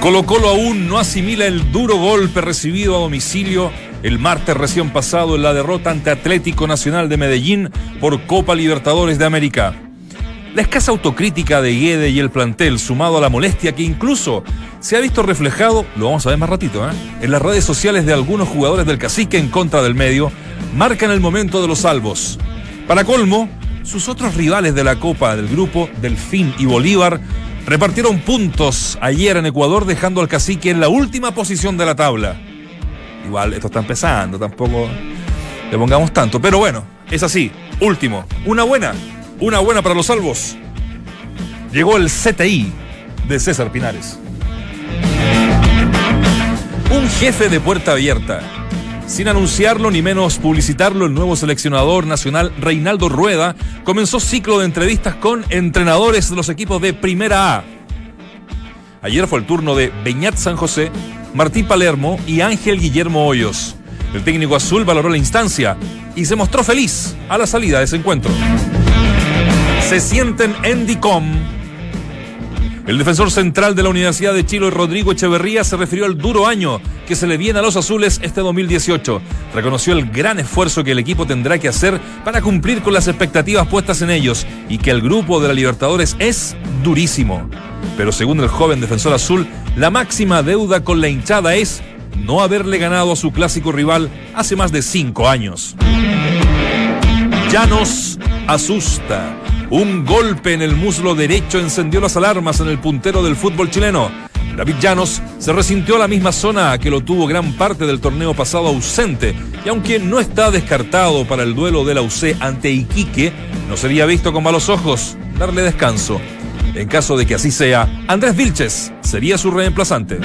Colo Colo aún no asimila el duro golpe recibido a domicilio el martes recién pasado en la derrota ante Atlético Nacional de Medellín por Copa Libertadores de América. La escasa autocrítica de Guede y el plantel, sumado a la molestia que incluso se ha visto reflejado, lo vamos a ver más ratito, ¿eh? en las redes sociales de algunos jugadores del cacique en contra del medio, marcan el momento de los salvos. Para colmo, sus otros rivales de la Copa del grupo, Delfín y Bolívar, repartieron puntos ayer en Ecuador, dejando al cacique en la última posición de la tabla. Igual, esto está empezando, tampoco le pongamos tanto. Pero bueno, es así. Último, una buena, una buena para los salvos. Llegó el CTI de César Pinares. Un jefe de puerta abierta. Sin anunciarlo ni menos publicitarlo, el nuevo seleccionador nacional Reinaldo Rueda comenzó ciclo de entrevistas con entrenadores de los equipos de Primera A. Ayer fue el turno de Beñat San José, Martín Palermo y Ángel Guillermo Hoyos. El técnico azul valoró la instancia y se mostró feliz a la salida de ese encuentro. Se sienten en DICOM. El defensor central de la Universidad de Chile, Rodrigo Echeverría, se refirió al duro año que se le viene a los azules este 2018. Reconoció el gran esfuerzo que el equipo tendrá que hacer para cumplir con las expectativas puestas en ellos y que el grupo de la Libertadores es durísimo. Pero según el joven defensor azul, la máxima deuda con la hinchada es no haberle ganado a su clásico rival hace más de cinco años. Ya nos asusta. Un golpe en el muslo derecho encendió las alarmas en el puntero del fútbol chileno. David Llanos se resintió a la misma zona que lo tuvo gran parte del torneo pasado ausente y aunque no está descartado para el duelo de la UC ante Iquique, no sería visto con malos ojos darle descanso. En caso de que así sea, Andrés Vilches sería su reemplazante.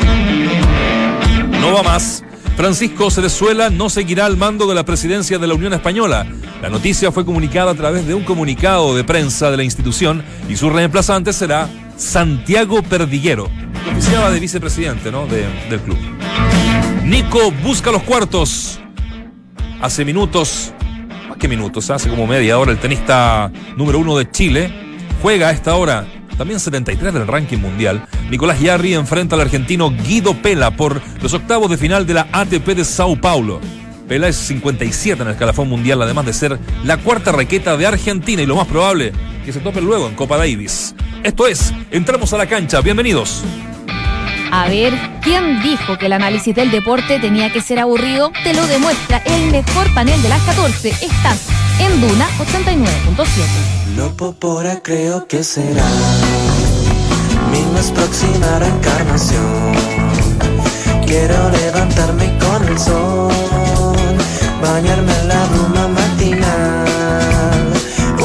No va más. Francisco Cerezuela no seguirá al mando de la presidencia de la Unión Española. La noticia fue comunicada a través de un comunicado de prensa de la institución y su reemplazante será Santiago Perdiguero, que oficiaba de vicepresidente ¿no? del club. Nico busca los cuartos. Hace minutos, más que minutos, hace como media hora, el tenista número uno de Chile juega a esta hora también 73 del ranking mundial, Nicolás Yarri enfrenta al argentino Guido Pela por los octavos de final de la ATP de Sao Paulo. Pela es 57 en el escalafón mundial, además de ser la cuarta raqueta de Argentina y lo más probable que se tope luego en Copa Davis. Esto es, entramos a la cancha, bienvenidos. A ver, ¿quién dijo que el análisis del deporte tenía que ser aburrido? Te lo demuestra el mejor panel de las 14. Estás en Duna 89.7. Lo popora creo que será mi más próxima reencarnación. Quiero levantarme con el sol, bañarme en la bruma matinal.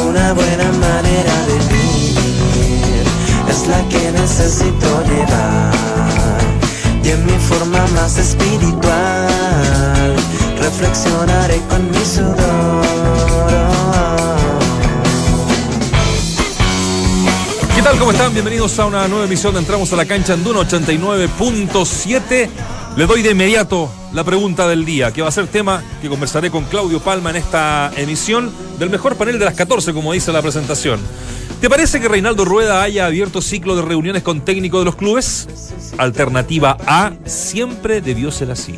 Una buena manera de vivir es la que necesito llevar. Y en mi forma más espiritual, reflexionaré con mi sudor. Tal? ¿Cómo están? Bienvenidos a una nueva emisión de Entramos a la cancha en Duna 89.7. Le doy de inmediato la pregunta del día, que va a ser tema que conversaré con Claudio Palma en esta emisión del mejor panel de las 14, como dice la presentación. ¿Te parece que Reinaldo Rueda haya abierto ciclo de reuniones con técnicos de los clubes? Alternativa A, siempre debió ser así.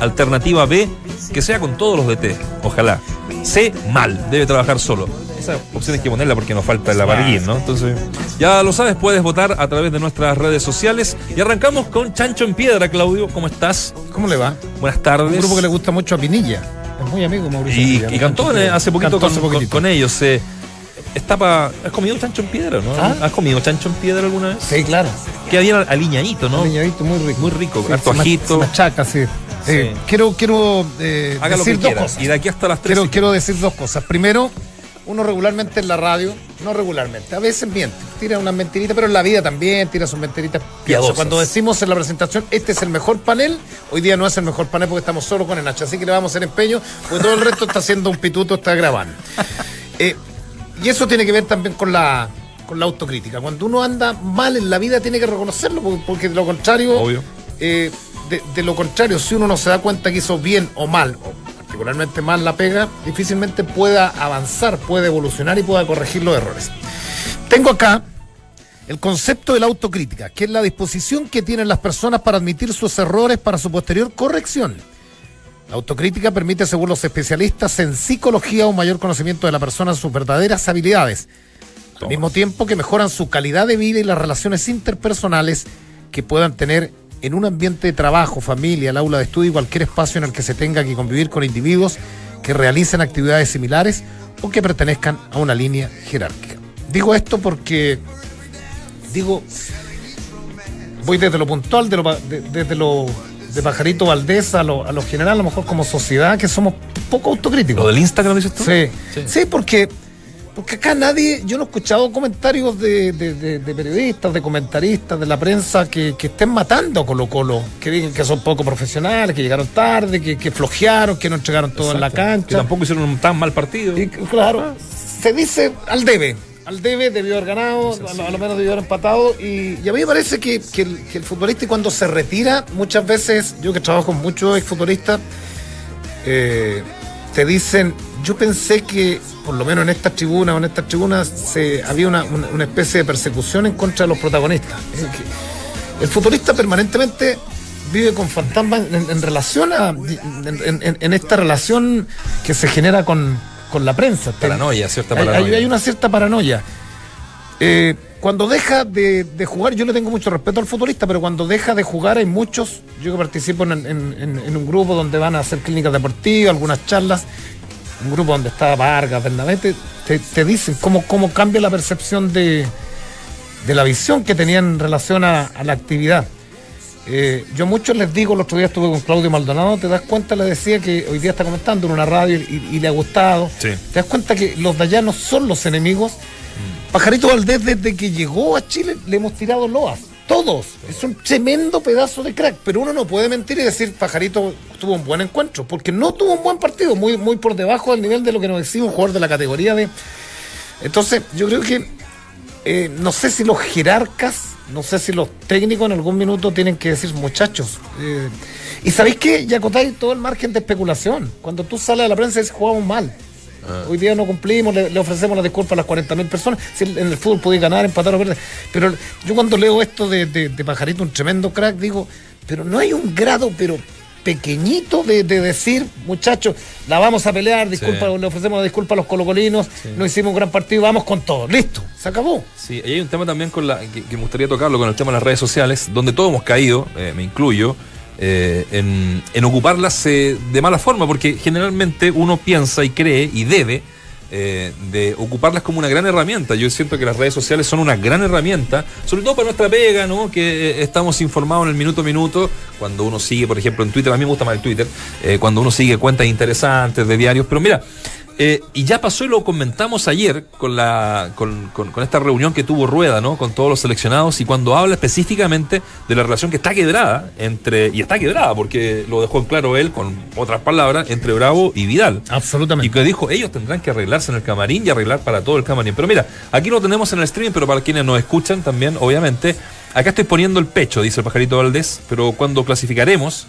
Alternativa B, que sea con todos los DT, ojalá. C, mal, debe trabajar solo. Esa opción hay que ponerla porque nos falta el amarguín, ¿no? Entonces, ya lo sabes, puedes votar a través de nuestras redes sociales. Y arrancamos con Chancho en Piedra, Claudio. ¿Cómo estás? ¿Cómo le va? Buenas tardes. Un grupo que le gusta mucho a Pinilla. Es muy amigo Mauricio. Y, Pinilla, y cantó hace poquito Cantó con, ellos. eh, está pa- ¿Has comido chancho en piedra, no? ¿Ah? ¿Has comido chancho en piedra alguna vez? Sí, claro. Que había aliñadito, ¿no? Un niñadito muy rico. Muy rico, harto se ma- ajito. se machaca, sí. Eh, quiero quiero eh, decir dos cosas. Y de aquí hasta las tres. Quiero, quiero decir dos cosas. Primero, uno regularmente en la radio, no regularmente, a veces miente, tira unas mentiritas, pero en la vida también tira sus mentiritas piadosas. Piadosas. Cuando decimos en la presentación, este es el mejor panel, hoy día no es el mejor panel porque estamos solo con el Nacho, así que le vamos a hacer empeño, porque todo el resto está haciendo un pituto, está grabando. Eh, y eso tiene que ver también con la, con la autocrítica. Cuando uno anda mal en la vida tiene que reconocerlo, porque- porque de lo contrario, Obvio. eh, de, de lo contrario, si uno no se da cuenta que hizo bien o mal, o particularmente mal la pega, difícilmente pueda avanzar, puede evolucionar y pueda corregir los errores. Tengo acá el concepto de la autocrítica, que es la disposición que tienen las personas para admitir sus errores para su posterior corrección. La autocrítica permite, según los especialistas en psicología, un mayor conocimiento de la persona, sus verdaderas habilidades, al mismo tiempo que mejoran su calidad de vida y las relaciones interpersonales que puedan tener en un ambiente de trabajo, familia, el aula de estudio y cualquier espacio en el que se tenga que convivir con individuos que realicen actividades similares o que pertenezcan a una línea jerárquica. Digo esto porque, digo, voy desde lo puntual, de lo, de- desde lo de Pajarito Valdés a lo, a lo general, a lo mejor como sociedad, que somos poco autocríticos. ¿Lo del Instagram dices tú? Sí, Sí. sí, porque, porque acá nadie, yo no he escuchado comentarios de, de- de- de periodistas, de comentaristas, de la prensa que, que estén matando a Colo Colo, que digan que son poco profesionales, que llegaron tarde, que, que flojearon, que no entregaron todo en la cancha. Que tampoco hicieron un tan mal partido. Y claro, se dice al debe. Al debe debió haber ganado, a lo, a lo menos debió haber empatado. Y, y a mí me parece que, que el, que el futbolista, cuando se retira, muchas veces, yo que trabajo con muchos exfutbolistas, eh, te dicen, yo pensé que, por lo menos en esta tribuna o en estas tribunas, se, había una, una- una especie de persecución en contra de los protagonistas. El futbolista permanentemente vive con fantasmas en, en relación a en, en- en esta relación que se genera con, con la prensa. Paranoia, cierta hay- paranoia. hay una cierta paranoia. Eh, cuando deja de, de jugar, yo le tengo mucho respeto al futbolista, pero cuando deja de jugar hay muchos, yo que participo en- en un grupo donde van a hacer clínicas deportivas, algunas charlas, un grupo donde está Vargas, Bernabé, te, te dicen cómo, cómo cambia la percepción de, de la visión que tenían en relación a, a la actividad. Eh, yo muchos les digo, el otro día estuve con Claudio Maldonado, te das cuenta, le decía que hoy día está comentando en una radio y, y le ha gustado. Sí. Te das cuenta que los de allá no son los enemigos. Pajarito Valdés, desde que llegó a Chile, le hemos tirado loas. Todos. Es un tremendo pedazo de crack. Pero uno no puede mentir y decir, Pajarito tuvo un buen encuentro. Porque no tuvo un buen partido. Muy, muy por debajo del nivel de lo que nos exige un jugador de la categoría de. Entonces, yo creo que. eh, no sé si los jerarcas, no sé si los técnicos en algún minuto tienen que decir, muchachos. eh, y sabéis que ya todo el margen de especulación. Cuando tú sales a la prensa y dices, jugamos mal. Hoy día no cumplimos, le, le ofrecemos la disculpa a las 40.000 personas. Si en el fútbol podéis ganar, empatar o perder. Pero yo cuando leo esto de, de- de Pajarito, un tremendo crack, digo, pero no hay un grado, pero pequeñito de, de decir, muchachos, la vamos a pelear, disculpa, Sí. le ofrecemos la disculpa a los colocolinos, no hicimos un gran partido, vamos con todo, listo, se acabó. Sí, y hay un tema también con la, que, que me gustaría tocarlo con el tema de las redes sociales, donde todos hemos caído, eh, me incluyo, eh, en, ocuparlas eh, de mala forma, porque generalmente uno piensa y cree y debe eh, de ocuparlas como una gran herramienta. Yo siento que las redes sociales son una gran herramienta, sobre todo para nuestra pega, ¿no? Que estamos informados en el minuto a minuto, cuando uno sigue, por ejemplo, en Twitter, a mí me gusta más el Twitter, cuando uno sigue cuentas interesantes de diarios, pero mira, eh, y ya pasó y lo comentamos ayer con, la, con, con- con esta reunión que tuvo Rueda, ¿no? Con todos los seleccionados y cuando habla específicamente de la relación que está quebrada entre, y está quebrada porque lo dejó en claro él con otras palabras, entre Bravo y Vidal. Y Absolutamente. que dijo, ellos tendrán que arreglarse en el camarín y arreglar para todo el camarín. Pero mira, aquí lo tenemos en el streaming, pero para quienes nos escuchan también, obviamente, acá estoy poniendo el pecho, dice el pajarito Valdés, pero cuando clasificaremos,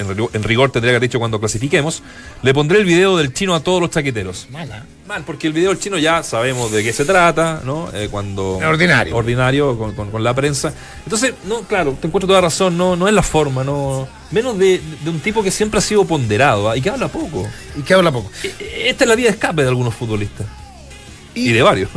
en, rigor- en rigor tendría que haber dicho cuando clasifiquemos, le pondré el video del chino a todos los chaqueteros. Mala. Mal, porque el video del chino ya sabemos de qué se trata, ¿no? Eh, cuando Ordinario. ordinario con, con- con la prensa. Entonces, no, claro, te encuentro toda razón, no, no es la forma, no, menos de, de un tipo que siempre ha sido ponderado ¿ah? y que habla poco. Y que habla poco. E- Esta es la vía de escape de algunos futbolistas. Y de varios.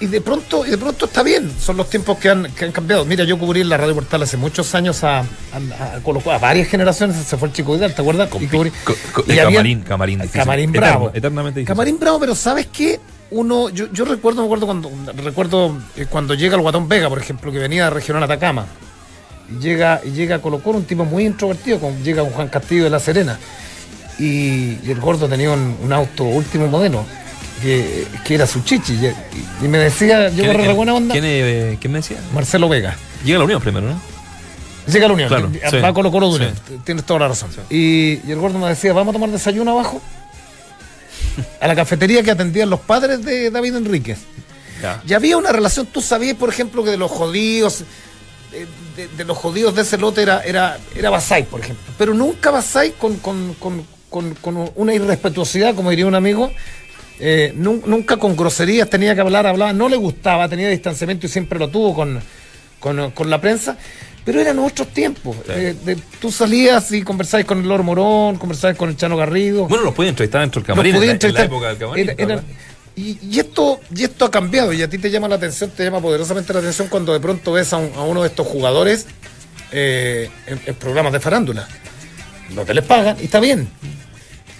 Y, de pronto, y de pronto está bien, son los tiempos que han, que han cambiado. Mira, yo cubrí en la Radio Portal hace muchos años a, a, a a varias generaciones, se fue el chico Vidal, ¿te acuerdas? Con Y cubrí- co- co- y de había- camarín, camarín difícil. Camarín Eterno, bravo. eternamente difícil. Camarín bravo, pero ¿sabes qué? Uno, yo, yo recuerdo, me acuerdo cuando, recuerdo eh, cuando llega el Guatón Vega, por ejemplo, que venía de Regional Atacama. Y llega, y llega a Colo Colo, un tipo muy introvertido, con, llega un Juan Castillo de La Serena. Y, y el gordo tenía un, un auto último modelo, que, que era su chichi. Y, y me decía, yo ¿Quién- corre re quién- buena onda. ¿Quién, eh, quién me decía? Marcelo Vega. Llega a la Unión primero, ¿no? Llega a la Unión, Claro, va sí. a Colo Colo de Unión. Sí. Tienes toda la razón. Y, y el gordo me decía, vamos a tomar desayuno abajo. A la cafetería que atendían los padres de David Enríquez. Ya. Y había una relación, tú sabías, por ejemplo, que de los jodidos, de, de los jodidos de ese lote era, era, era Basay, por ejemplo. Pero nunca Basay con, con, con, con, con una irrespetuosidad, como diría un amigo, eh, nun- nunca con groserías tenía que hablar, hablaba, no le gustaba, tenía distanciamiento y siempre lo tuvo con, con, con la prensa. Pero eran otros tiempos. Eh, de- tú salías y conversabas con el Loro Morón, conversabas con el Chano Garrido. Bueno, los podía entrevistar dentro del Los camarín en, la- en la época del camarín. Y, y esto, y esto ha cambiado y a ti te llama la atención, te llama poderosamente la atención cuando de pronto ves a, un- a uno de estos jugadores eh, en, en programas de farándula. No te les pagan y está bien.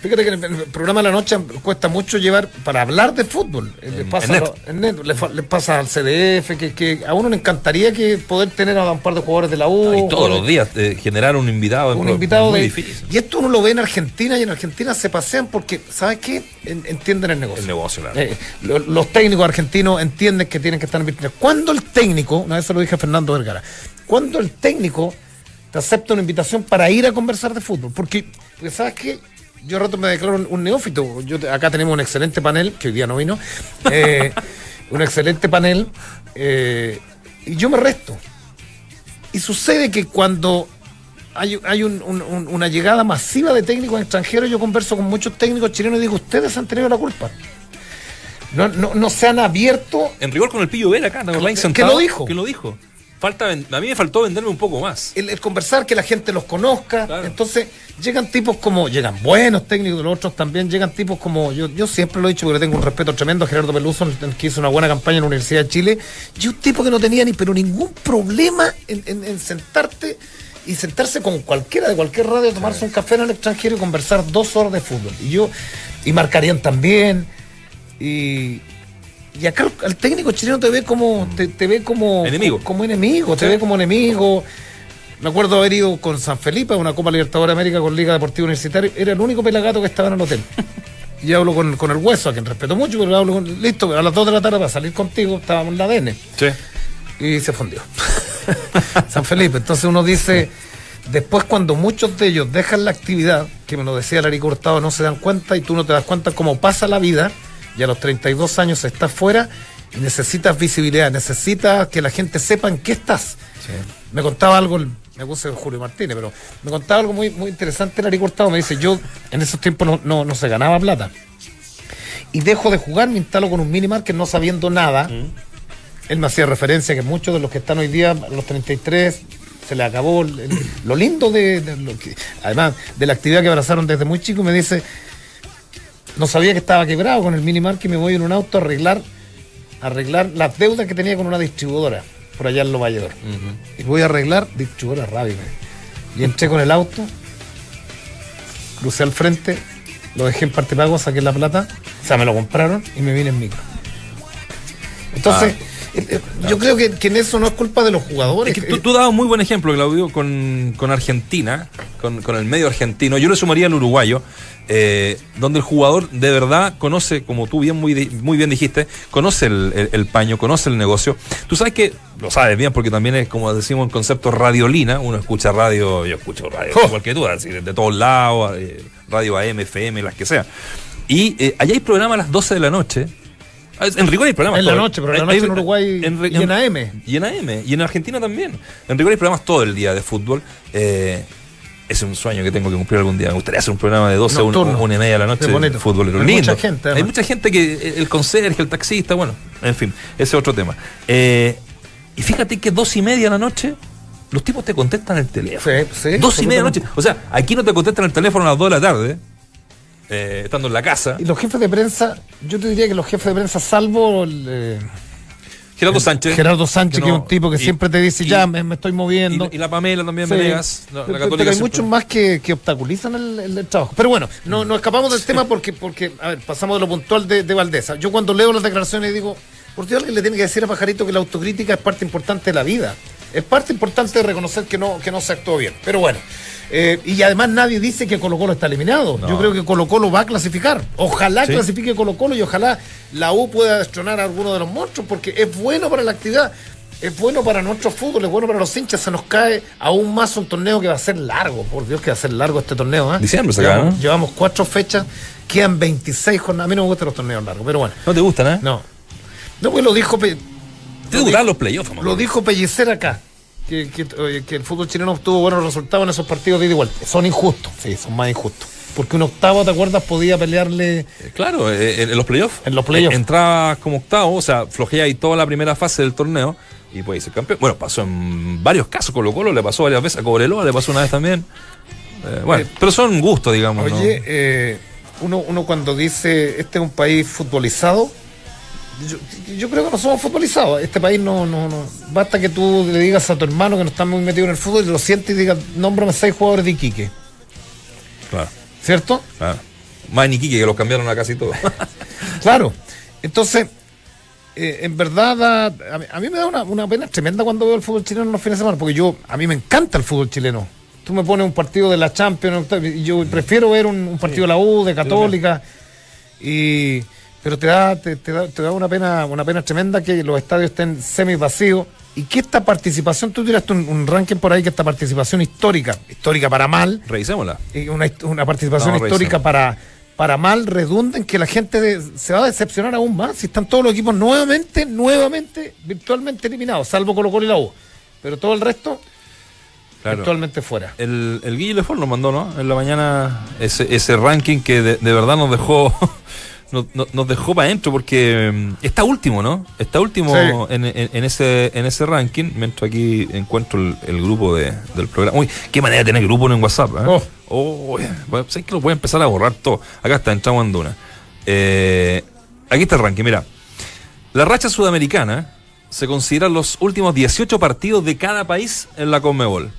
Fíjate que en el, programa de la noche cuesta mucho llevar para hablar de fútbol. Eh, le En- pasa, en net. a lo- en net, le, fa- le pasa al CDF, que, que a uno le encantaría que poder tener a un par de jugadores de la U. Y todos los días eh, generar un invitado. en un pro- invitado muy de. difícil. Y esto uno lo ve en Argentina y en Argentina se pasean porque, ¿sabes qué? En- entienden el negocio. El negocio, claro. Eh, lo- los técnicos argentinos entienden que tienen que estar en vitrina. Cuando el técnico, una vez se lo dije a Fernando Vergara, cuando el técnico te acepta una invitación para ir a conversar de fútbol, porque, porque ¿sabes qué? Yo rato me declaro un, un neófito. Yo, acá tenemos un excelente panel, que hoy día no vino, eh, un excelente panel, eh, y yo me resto. Y sucede que cuando hay, hay un- un- un- una llegada masiva de técnicos extranjeros, yo converso con muchos técnicos chilenos y digo, ustedes han tenido la culpa. No, no, no se han abierto. En rigor con el Pillo Vera acá, ¿te acordás? Que Sentado, lo dijo. Que lo dijo. Falta, a mí me faltó venderme un poco más. El, el conversar, que la gente los conozca. Claro. Entonces, llegan tipos como, llegan buenos técnicos, los otros también, llegan tipos como, yo, yo siempre lo he dicho porque le tengo un respeto tremendo a Gerardo Peluso, el- el que hizo una buena campaña en la Universidad de Chile, y un tipo que no tenía ni pero ningún problema en, en- en sentarte y sentarse con cualquiera de cualquier radio, tomarse un café en el extranjero y conversar dos horas de fútbol. Y yo, y marcarían también, y, y acá el, técnico chileno te ve como, te, te ve como Enemigo. como enemigo, te ve como enemigo. Me acuerdo haber ido con San Felipe a una Copa Libertadores de América con Liga Deportiva Universitaria. Era el único pelagato que estaba en el hotel. Y hablo con, con el hueso, a quien respeto mucho, pero hablo con. Listo, a las 2 de la tarde para salir contigo, estábamos en la ADN. Sí. Y se fundió. San Felipe. Entonces uno dice. Después, cuando muchos de ellos dejan la actividad, que me lo decía Larry Hurtado, no se dan cuenta y tú no te das cuenta cómo pasa la vida, y a los 32 años estás fuera y necesitas visibilidad, necesitas que la gente sepa en qué estás. Me contaba algo, me puse Julio Martínez, pero me contaba algo muy, muy interesante Larry Hurtado. Me dice, yo en esos tiempos no, no, no se ganaba plata. Y dejo de jugar, me instalo con un minimarket no sabiendo nada. Él me hacía referencia que muchos de los que están hoy día, a los 33, se le acabó el- lo lindo de, de lo que, además de la actividad que abrazaron desde muy chico. Me dice, no sabía que estaba quebrado con el minimarket y me voy en un auto a arreglar, a arreglar las deudas que tenía con una distribuidora por allá en Lo Valledor. Y voy a arreglar distribuidora radio. Y entré con el auto, crucé al frente, lo dejé en parte pago, saqué la plata, o sea, me lo compraron y me vine en micro. Entonces, eh, yo creo que, que en eso no es culpa de los jugadores. Es que tú, tú dabas un muy buen ejemplo, Claudio, con, con Argentina, con, con el medio argentino. Yo le sumaría al uruguayo, eh, donde el jugador de verdad conoce, como tú bien muy, bien dijiste, conoce el, el- el paño, conoce el negocio. Tú sabes que, lo sabes bien, porque también es como decimos en concepto radiolina, uno escucha radio, yo escucho radio, Oh. así, de, de todos lados, eh, radio AM, FM, las que sea. Y eh, allá hay programa a las 12 de la noche. Ah, En rigor hay programas En la noche, pero en la hay- noche hay- en Uruguay re- y en AM. y en AM, y en Argentina también. En rigor hay programas todo el día de fútbol. Eh, es un sueño que tengo que cumplir algún día. Me gustaría hacer un programa de 12 a una, Nocturno. una y media de la noche de fútbol. Hay lindo. mucha gente, Hay mucha gente que, el conserje, el taxista, bueno, en fin, ese es otro tema. Eh, y fíjate que dos y media de la noche, los tipos te contestan el teléfono. Sí, sí, dos y media de la noche. O sea, aquí no te contestan el teléfono a las 2 de la tarde, eh, estando en la casa. Y los jefes de prensa, yo te diría que los jefes de prensa, salvo el, eh, Gerardo Sánchez. Gerardo Sánchez, que, no- es un tipo que y- siempre te dice, y- ya me, me estoy moviendo. Y, y la Pamela también, Sí. Venegas, la, católica pero hay siempre. muchos más que, que obstaculizan el, el- el trabajo. Pero bueno, no, no escapamos del tema porque, porque, a ver, pasamos de lo puntual de, de Valdesa. Yo cuando leo las declaraciones digo, por Dios, alguien le tiene que decir a Pajarito que la autocrítica es parte importante de la vida. Es parte importante de reconocer que no, que no se actuó bien. Pero bueno, eh, y además nadie dice que Colo Colo está eliminado. No. Yo creo que Colo Colo va a clasificar. Ojalá Sí. clasifique Colo Colo y ojalá la U pueda destronar a alguno de los monstruos porque es bueno para la actividad. Es bueno para nuestro fútbol, es bueno para los hinchas. Se nos cae aún más un torneo que va a ser largo. Por Dios que va a ser largo este torneo. ¿eh? Diciembre se acaba, llevamos, ¿no? llevamos cuatro fechas, quedan 26 jornadas. A mí no me gustan los torneos largos, pero bueno. No te gustan, ¿eh? No. No, pues lo dijo, Pe- Te gustan los playoffs, lo dijo Pellicer acá. Que, que, que el fútbol chileno obtuvo buenos resultados en esos partidos de ida y vuelta. Son injustos, sí, son más injustos. Porque un octavo, ¿te acuerdas? Podía pelearle Eh, Claro, eh, en, en los playoffs. En los playoffs. Eh, entraba como octavo, o sea, flojea ahí toda la primera fase del torneo y puede ser campeón. Bueno, pasó en varios casos. Colo Colo le pasó varias veces, a Cobreloa le pasó una vez también. Eh, bueno, Eh, pero son gustos, digamos. ¿no? Oye, eh, uno, uno cuando dice este es un país futbolizado, yo, yo creo que no somos futbolizados. Este país no, no, no. Basta que tú le digas a tu hermano que no está muy metido en el fútbol y lo sientes y digas, nómbrame seis jugadores de Iquique. Claro, ¿Cierto? claro. Más ni Quique, que los cambiaron a casi todos. Claro. Entonces, eh, en verdad, da- a, mí, a mí me da una, una pena tremenda cuando veo el fútbol chileno en los fines de semana, porque yo, a mí me encanta el fútbol chileno. Tú me pones un partido de la Champions, y yo prefiero ver un, un partido de la U, de Católica, y pero te da, te, te da, te da una pena, una pena tremenda que los estadios estén semi vacíos y que esta participación, tú tiraste un, un ranking por ahí que esta participación histórica, histórica para mal, Revisémosla. una, una participación No, histórica revisemos. para, para mal redunda en que la gente de- se va a decepcionar aún más si están todos los equipos nuevamente, nuevamente, virtualmente eliminados, salvo Colo Colo y la U. Pero todo el resto, Claro. virtualmente fuera. El, el Guille Lefort nos mandó, ¿no? En la mañana ese, ese ranking que de, de verdad nos dejó nos, dejó para adentro porque mm, está último, ¿no? Está último Sí. en, en- en ese en ese ranking. Mientras aquí encuentro el, el grupo de- del programa. Uy, qué manera de tener grupo en WhatsApp, ¿eh? Oh. Oh, sé que lo voy a empezar a borrar todo. Acá está, entramos en Duna. Eh, aquí está el ranking, mira. La racha sudamericana se considera los últimos 18 partidos de cada país en la Conmebol.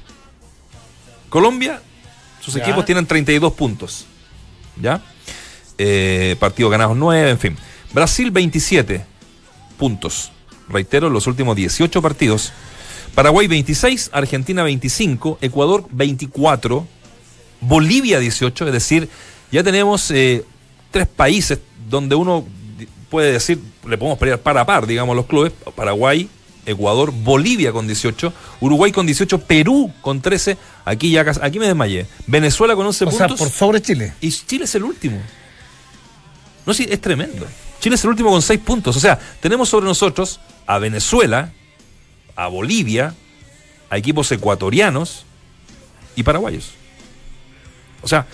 Colombia, sus Ya. equipos tienen 32 puntos. ¿Ya? Eh, partidos ganados 9, en fin. Brasil 27 puntos. Reitero, los últimos 18 partidos. Paraguay 26, Argentina 25, Ecuador 24, Bolivia 18, es decir, ya tenemos eh, tres países donde uno puede decir, le podemos pelear par a par, digamos, los clubes, Paraguay, Ecuador, Bolivia con 18, Uruguay con 18, Perú con 13, aquí ya aquí me desmayé, Venezuela con 11 O sea, puntos por sobre Chile. y Chile es el último. No, sí, es tremendo. Chile es el último con 6 puntos, o sea, tenemos sobre nosotros a Venezuela, a Bolivia, a equipos ecuatorianos y paraguayos. O sea,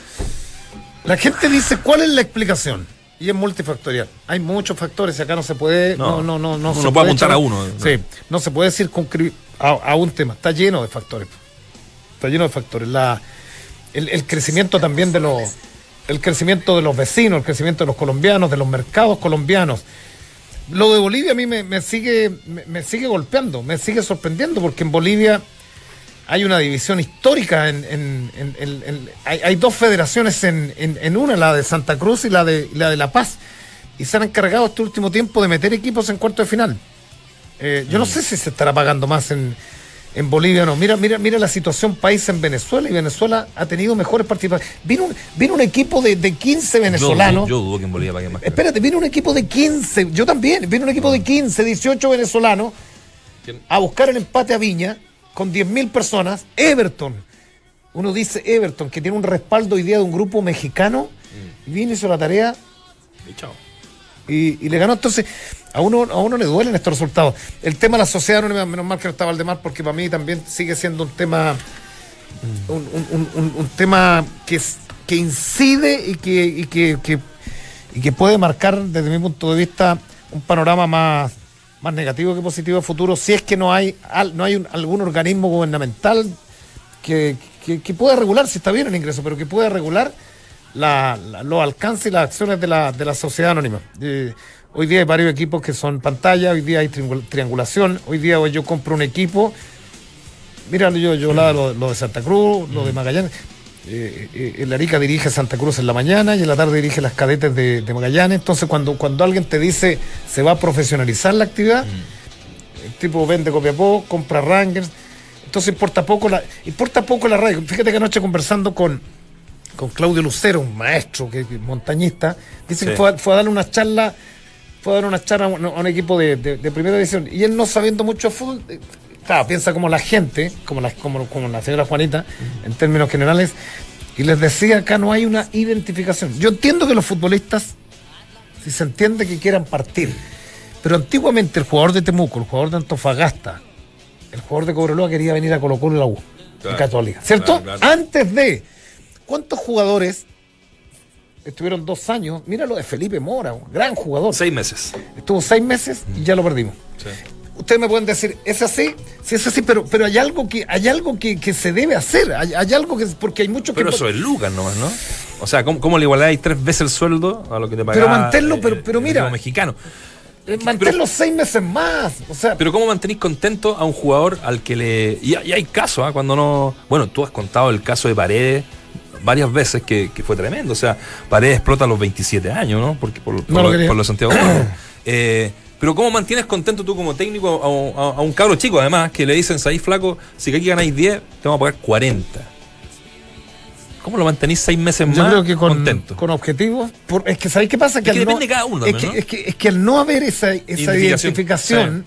La gente dice, ¿cuál es la explicación? Y es multifactorial. Hay muchos factores y acá no se puede. No, No, no, no. no se puede apuntar echar- a uno. Sí, no se puede circunscribir a, a un tema. Está lleno de factores. Está lleno de factores. La, el, el crecimiento también de los. El crecimiento de los vecinos, el crecimiento de los colombianos, de los mercados colombianos. Lo de Bolivia a mí me, me sigue, me, me sigue golpeando, me sigue sorprendiendo, porque en Bolivia hay una división histórica en, en- en- en- en- hay, hay dos federaciones en, en- en una, la de Santa Cruz y la de, la de La Paz. Y se han encargado este último tiempo de meter equipos en cuarto de final. Eh, yo no sé si se estará pagando más en, en Bolivia no. Mira, mira, mira la situación país en Venezuela y Venezuela ha tenido mejores participaciones. Vino un, vino un equipo de, de 15 yo, venezolanos. yo dudo que en Bolivia paguen más. Espérate, viene un equipo de 15, yo también, viene un equipo de 15, 18 venezolanos a buscar el empate a Viña con 10.000 personas. Everton, uno dice Everton, que tiene un respaldo hoy día de un grupo mexicano, y viene, hizo la tarea Y chao. y, y le ganó. Entonces, a uno, a uno le duelen estos resultados. El tema de la sociedad anónima, menos mal que no estaba Valdemar, porque para mí también sigue siendo un tema, un, un- un- tema que, que incide y que, y que, y que puede marcar, desde mi punto de vista, un panorama más, más negativo que positivo a futuro, si es que no hay, no hay algún organismo gubernamental que, que, pueda regular, si está bien el ingreso, pero que pueda regular la, la- los alcances y las acciones de la, de la sociedad anónima. Eh, hoy día hay varios equipos que son pantalla, hoy día hay triangul- triangulación, hoy día yo compro un equipo, mira, yo, yo hablaba lo, lo de Santa Cruz, lo de Magallanes. Eh, eh, el Arica dirige Santa Cruz en la mañana y en la tarde dirige las cadetes de, de Magallanes. Entonces, cuando, cuando alguien te dice se va a profesionalizar la actividad, el tipo vende Copiapó, compra Rangers. Entonces importa poco la, importa poco la radio. Fíjate que anoche conversando con, con Claudio Lucero, un maestro que, que- montañista, dice que fue, fue a darle una charla, fue a dar una charla a un, a un equipo de, de- de primera división. Y él no sabiendo mucho fútbol, eh, claro, piensa como la gente, como la, como, como la señora Juanita, en términos generales, y les decía acá no hay una identificación. Yo entiendo que los futbolistas, si se entiende que quieran partir, pero antiguamente el jugador de Temuco, el jugador de Antofagasta, el jugador de Cobreloa quería venir a Colo Colo y la U, Claro, de Católica, ¿cierto? claro, claro. Antes de, ¿cuántos jugadores estuvieron dos años. Mira lo de Felipe Mora, un gran jugador. Seis meses. Estuvo seis meses y ya lo perdimos. Ustedes me pueden decir, ¿es así? Sí, es así, pero, pero hay algo que hay algo que, que se debe hacer. Hay, hay algo que. Porque hay muchos Pero que. eso es Lucas nomás, ¿no? O sea, ¿cómo, cómo le igualáis tres veces el sueldo a lo que te Pero pagaba manténlo, eh, pero- pero el mira. mexicano. eh, mantenerlos seis meses más. O sea, Pero ¿cómo mantenís contento a un jugador al que le... Y, y hay casos, ¿ah? Cuando no... Bueno, tú has contado el caso de Paredes varias veces que, que fue tremendo. O sea, Paredes explota a los 27 años, ¿no? Porque por, por, No lo lo, por los Santiago. Eh, pero ¿cómo mantienes contento tú como técnico a, un- a- a un cabro chico, además, que le dicen, ahí flaco, si aquí ganáis 10, te vamos a pagar 40? ¿Cómo lo mantenís seis meses yo más creo que con, contento? con objetivos. por- es que ¿sabéis qué pasa? que al depende de cada uno Es que, es, que, es que al no haber esa, esa Identificación, identificación.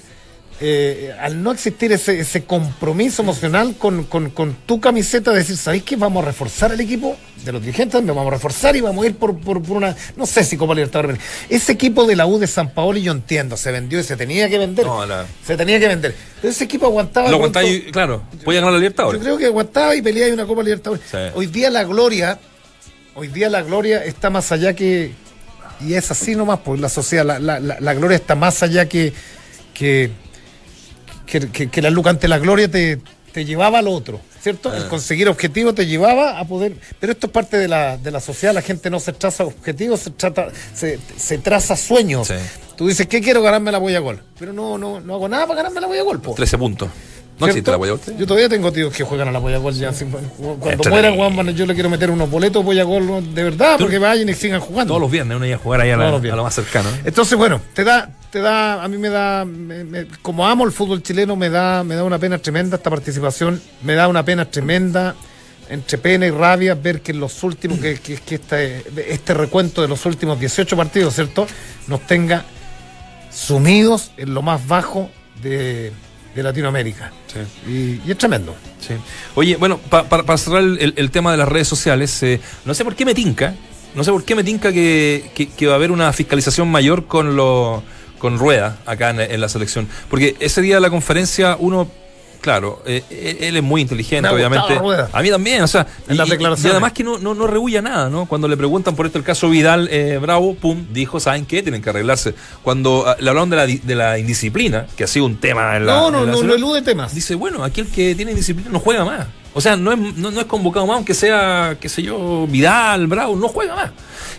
Eh, al no existir ese, ese compromiso emocional con, con- con tu camiseta, de decir, ¿sabéis qué? Vamos a reforzar el equipo de los dirigentes, nos vamos a reforzar y vamos a ir por, por- por una, no sé si Copa Libertadores. Ese equipo de la U de San Paolo, yo entiendo, se vendió y se tenía que vender. No, la- Se tenía que vender. Pero ese equipo aguantaba. Lo ¿cuánto? contáis, claro, podía ganar la libertad Yo creo que aguantaba y peleaba y una Copa Libertadores. Sí. Hoy día la gloria, hoy día la gloria está más allá que. Y es así nomás, pues la sociedad, la, la- la- la gloria está más allá que. que, que, que- que la luca ante la gloria te, te llevaba al otro, ¿cierto? Ah. El conseguir objetivos te llevaba a poder. Pero esto es parte de la, de la sociedad, la gente no se traza objetivos, se, trata, se, se traza sueños. Sí. Tú dices, ¿qué quiero ganarme la boya gol? Pero no, no, no hago nada para ganarme la boya gol, po. 13 puntos. No ¿Cierto? existe la Guayabol. Yo todavía tengo tíos que juegan a la Boyagol ya. Cuando Entre muera la- Juan, yo le quiero meter unos boletos Boyagol ¿no? de verdad, porque vayan y sigan jugando. Todos los viernes uno iba a jugar ahí a, la- lo más cercano. ¿eh? Entonces, bueno, te da, te da, a mí me da, me- me- como amo el fútbol chileno, me da, me da una pena tremenda esta participación, me da una pena tremenda, entre pena y rabia, ver que en los últimos, que, que, que este, este recuento de los últimos 18 partidos, ¿cierto?, nos tenga sumidos en lo más bajo de, de Latinoamérica. Y, y es tremendo. Sí. Oye, bueno, pa- pa- para cerrar el, tema de las redes sociales, eh, no sé por qué me tinca, no sé por qué me tinca que, que- que va a haber una fiscalización mayor con lo, con Rueda acá en, en la selección. Porque ese día de la conferencia uno, claro, eh, él, es muy inteligente, obviamente. Rueda. A mí también, o sea, En las declaraciones. y además que no, no, no rehuye nada, ¿no? Cuando le preguntan por esto el caso Vidal eh, Bravo, pum, dijo, ¿saben qué? Tienen que arreglarse. Cuando ah, le hablaron de la, de la indisciplina, que ha sido un tema en la... No, no, en la no, no elude temas. Dice, bueno, aquel que tiene disciplina no juega más. O sea, no es, no, no es convocado más, aunque sea, qué sé yo, Vidal, Bravo, no juega más.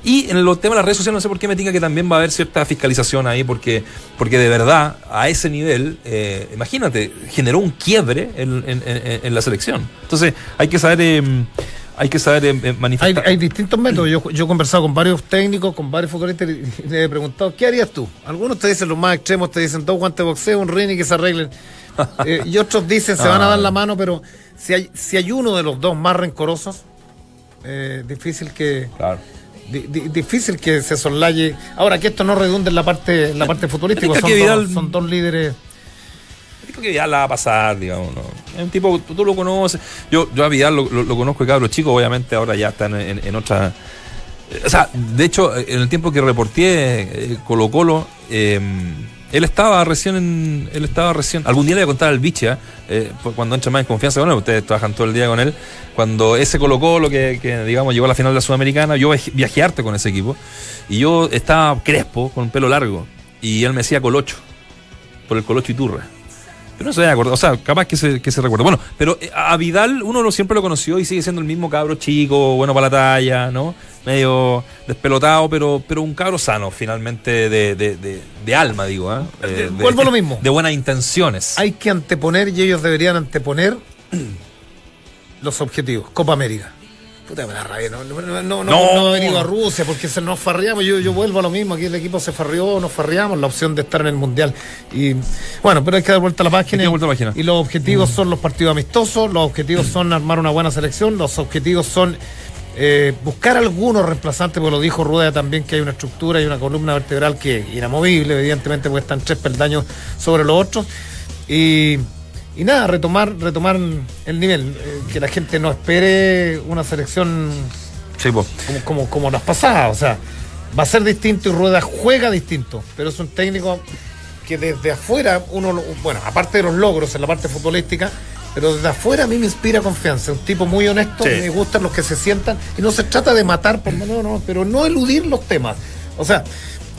Y en los temas de las redes sociales, no sé por qué me diga que también va a haber cierta fiscalización ahí, porque, porque de verdad, a ese nivel, eh, imagínate, generó un quiebre en, en- en- en la selección. Entonces, hay que saber, eh, hay que saber eh, eh, Hay, manifestar. hay distintos métodos. Yo, yo he conversado con varios técnicos, con varios futbolistas y les he preguntado, ¿qué harías tú? Algunos te dicen los más extremos, te dicen dos guantes de boxeo, un ring y que se arreglen. Eh, y otros dicen, se van a dar la mano, pero si hay, si hay uno de los dos más rencorosos, eh, difícil que Claro. Di- di- difícil que se soslaye. Ahora que esto no redunde en la parte, en la parte futbolística, son, que dos, Vidal- son dos líderes. Que Vidal la va a pasar, digamos, ¿no? Es un tipo, tú, tú lo conoces. Yo, yo a Vidal lo, lo- lo conozco de cabros chicos, obviamente ahora ya están en, en otra. eh, O sea, de hecho, en el tiempo que reporté eh, Colo Colo, eh, él estaba recién en. Él estaba recién. Algún día le voy a contar al biche, ¿eh? pues cuando entra más en confianza con él, ustedes trabajan todo el día con él. Cuando ese Colo Colo, que, que, digamos llegó a la final de la Sudamericana, yo viaj- viajé harto con ese equipo. Y yo estaba crespo, con pelo largo. Y él me decía Colocho, por el Colocho Iturra. Pero no se acuerdo, o sea, capaz que se, que se recuerda. Bueno, pero eh, a Vidal uno lo, siempre lo conoció y sigue siendo el mismo cabro chico, bueno para la talla, ¿no? Medio despelotado, pero, pero un cabro sano, finalmente, de, de, de, de alma, digo. Eh, de- Vuelvo a lo mismo. De buenas intenciones. Hay que anteponer y ellos deberían anteponer los objetivos. Copa América. Puta, me da rabia. No, no, no, no, he venido a Rusia porque se nos farreamos. Yo, yo vuelvo a lo mismo. Aquí el equipo se farrió, nos farreamos la opción de estar en el Mundial. Y bueno, pero hay que dar vuelta a la página. Vuelta a la página. Y los objetivos son los partidos amistosos, los objetivos son armar una buena selección, los objetivos son eh, buscar algunos reemplazantes, porque lo dijo Rueda también, que hay una estructura y una columna vertebral que es inamovible, evidentemente, porque están tres peldaños sobre los otros. Y, y nada, retomar, retomar el nivel, eh, que la gente no espere una selección Sí, como, como, como las pasadas. O sea, va a ser distinto y Rueda juega distinto, pero es un técnico que desde afuera, uno, bueno, aparte de los logros en la parte futbolística, pero desde afuera a mí me inspira confianza. Un tipo muy honesto, Sí. me gustan los que se sientan y no se trata de matar, por, no, no, pero no eludir los temas. O sea,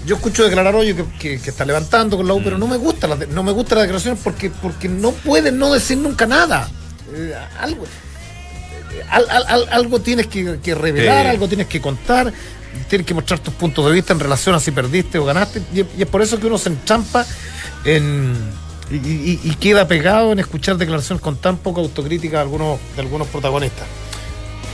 yo escucho declarar hoy que, que- que está levantando con la U, pero no me gusta de- no me gusta las declaraciones porque, porque no pueden no decir nunca nada. Eh, algo, eh, al- al- al- algo tienes que, que revelar, algo tienes que contar, tienes que mostrar tus puntos de vista en relación a si perdiste o ganaste, y, y es por eso que uno se enchampa en, y, y- y queda pegado en escuchar declaraciones con tan poca autocrítica de algunos, de algunos protagonistas.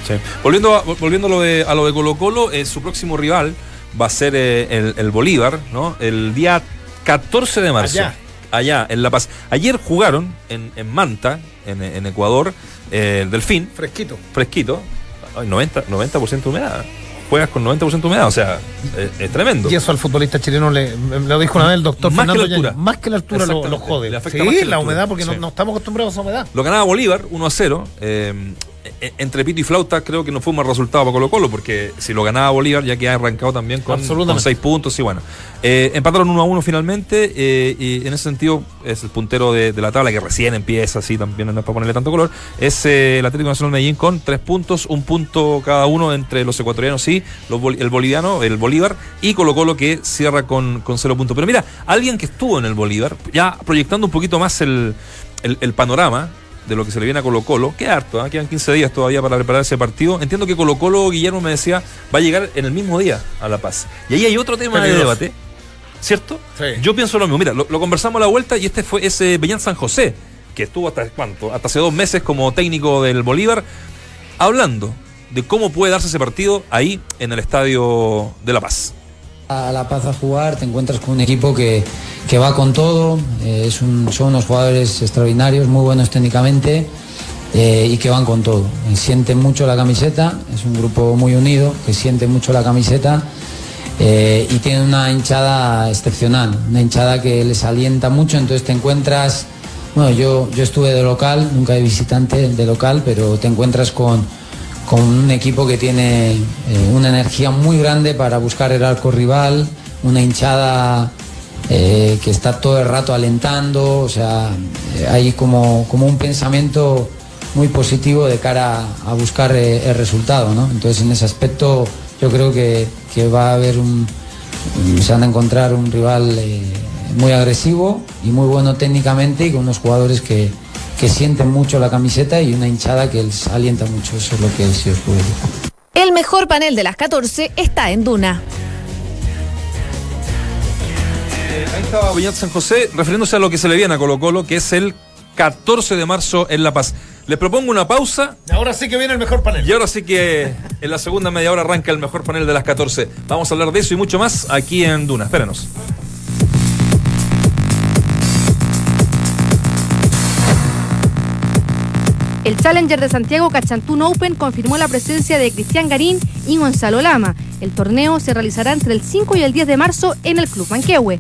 Sí. Volviendo, a, volviendo a lo de, a lo de Colo Colo, eh, su próximo rival va a ser eh, el, el Bolívar, ¿no? El día 14 de marzo. Allá. Allá, en La Paz. Ayer jugaron en, en Manta, en, en Ecuador, eh, el Delfín, Fresquito. fresquito. Ay, 90%, 90 de humedad. Juegas con 90% de humedad, o sea, es, es tremendo. Y eso al futbolista chileno le, lo dijo una vez el doctor Más que la altura. Más que la altura lo, jode. Le afecta sí, más que la humedad, porque no, Sí. no estamos acostumbrados a esa humedad. Lo ganaba Bolívar 1 a 0. eh, e- entre pito y flauta creo que no fue un mal resultado para Colo Colo porque si lo ganaba Bolívar ya que ha arrancado también con, seis puntos y bueno. Eh, empataron 1 a 1 finalmente eh, y en ese sentido es el puntero de, de la tabla que recién empieza, así también no es para ponerle tanto color. Es eh, el Atlético Nacional Medellín con tres puntos, un punto cada uno entre los ecuatorianos y los el boliviano, el Bolívar y Colo Colo que cierra con, con cero puntos. Pero mira, alguien que estuvo en el Bolívar, ya proyectando un poquito más el, el- el panorama de lo que se le viene a Colo Colo, queda harto, ¿ah? quedan 15 días todavía para preparar ese partido. Entiendo que Colo Colo, Guillermo me decía, va a llegar en el mismo día a La Paz. Y ahí hay otro tema de debate, ¿cierto? Sí. Yo pienso lo mismo. Mira, lo, lo conversamos a la vuelta y este fue ese Beñán San José, que estuvo hasta cuánto, hasta hace dos meses como técnico del Bolívar, hablando de cómo puede darse ese partido ahí en el estadio de La Paz. A La Paz a jugar, te encuentras con un equipo que, que va con todo, eh, es son unos jugadores extraordinarios, muy buenos técnicamente eh, y que van con todo. Eh, sienten mucho la camiseta, es un grupo muy unido que siente mucho la camiseta y tienen una hinchada excepcional, una hinchada que les alienta mucho, entonces te encuentras, bueno, yo, yo estuve de local, nunca de visitante de local, pero te encuentras con con un equipo que tiene eh, una energía muy grande para buscar el arco rival, una hinchada eh, que está todo el rato alentando, o sea, eh, hay como, como un pensamiento muy positivo de cara a buscar el resultado, ¿no? Entonces en ese aspecto yo creo que, que va a haber un, se van a encontrar un rival muy agresivo y muy bueno técnicamente y con unos jugadores que, que sienten mucho la camiseta y una hinchada que les alienta mucho, eso es lo que os puedo decir. El mejor panel de las 14 está en Duna. Ahí estaba Beñat San José refiriéndose a lo que se le viene a Colo Colo, que es el 14 de marzo en La Paz. Les propongo una pausa Ahora sí que viene el mejor panel. y ahora sí que en la segunda media hora arranca el mejor panel de las 14. Vamos a hablar de eso y mucho más aquí en Duna. Espérenos. El Challenger de Santiago Cachantún Open confirmó la presencia de Cristian Garín y Gonzalo Lama. El torneo se realizará entre el 5 y el 10 de marzo en el Club Manquehue.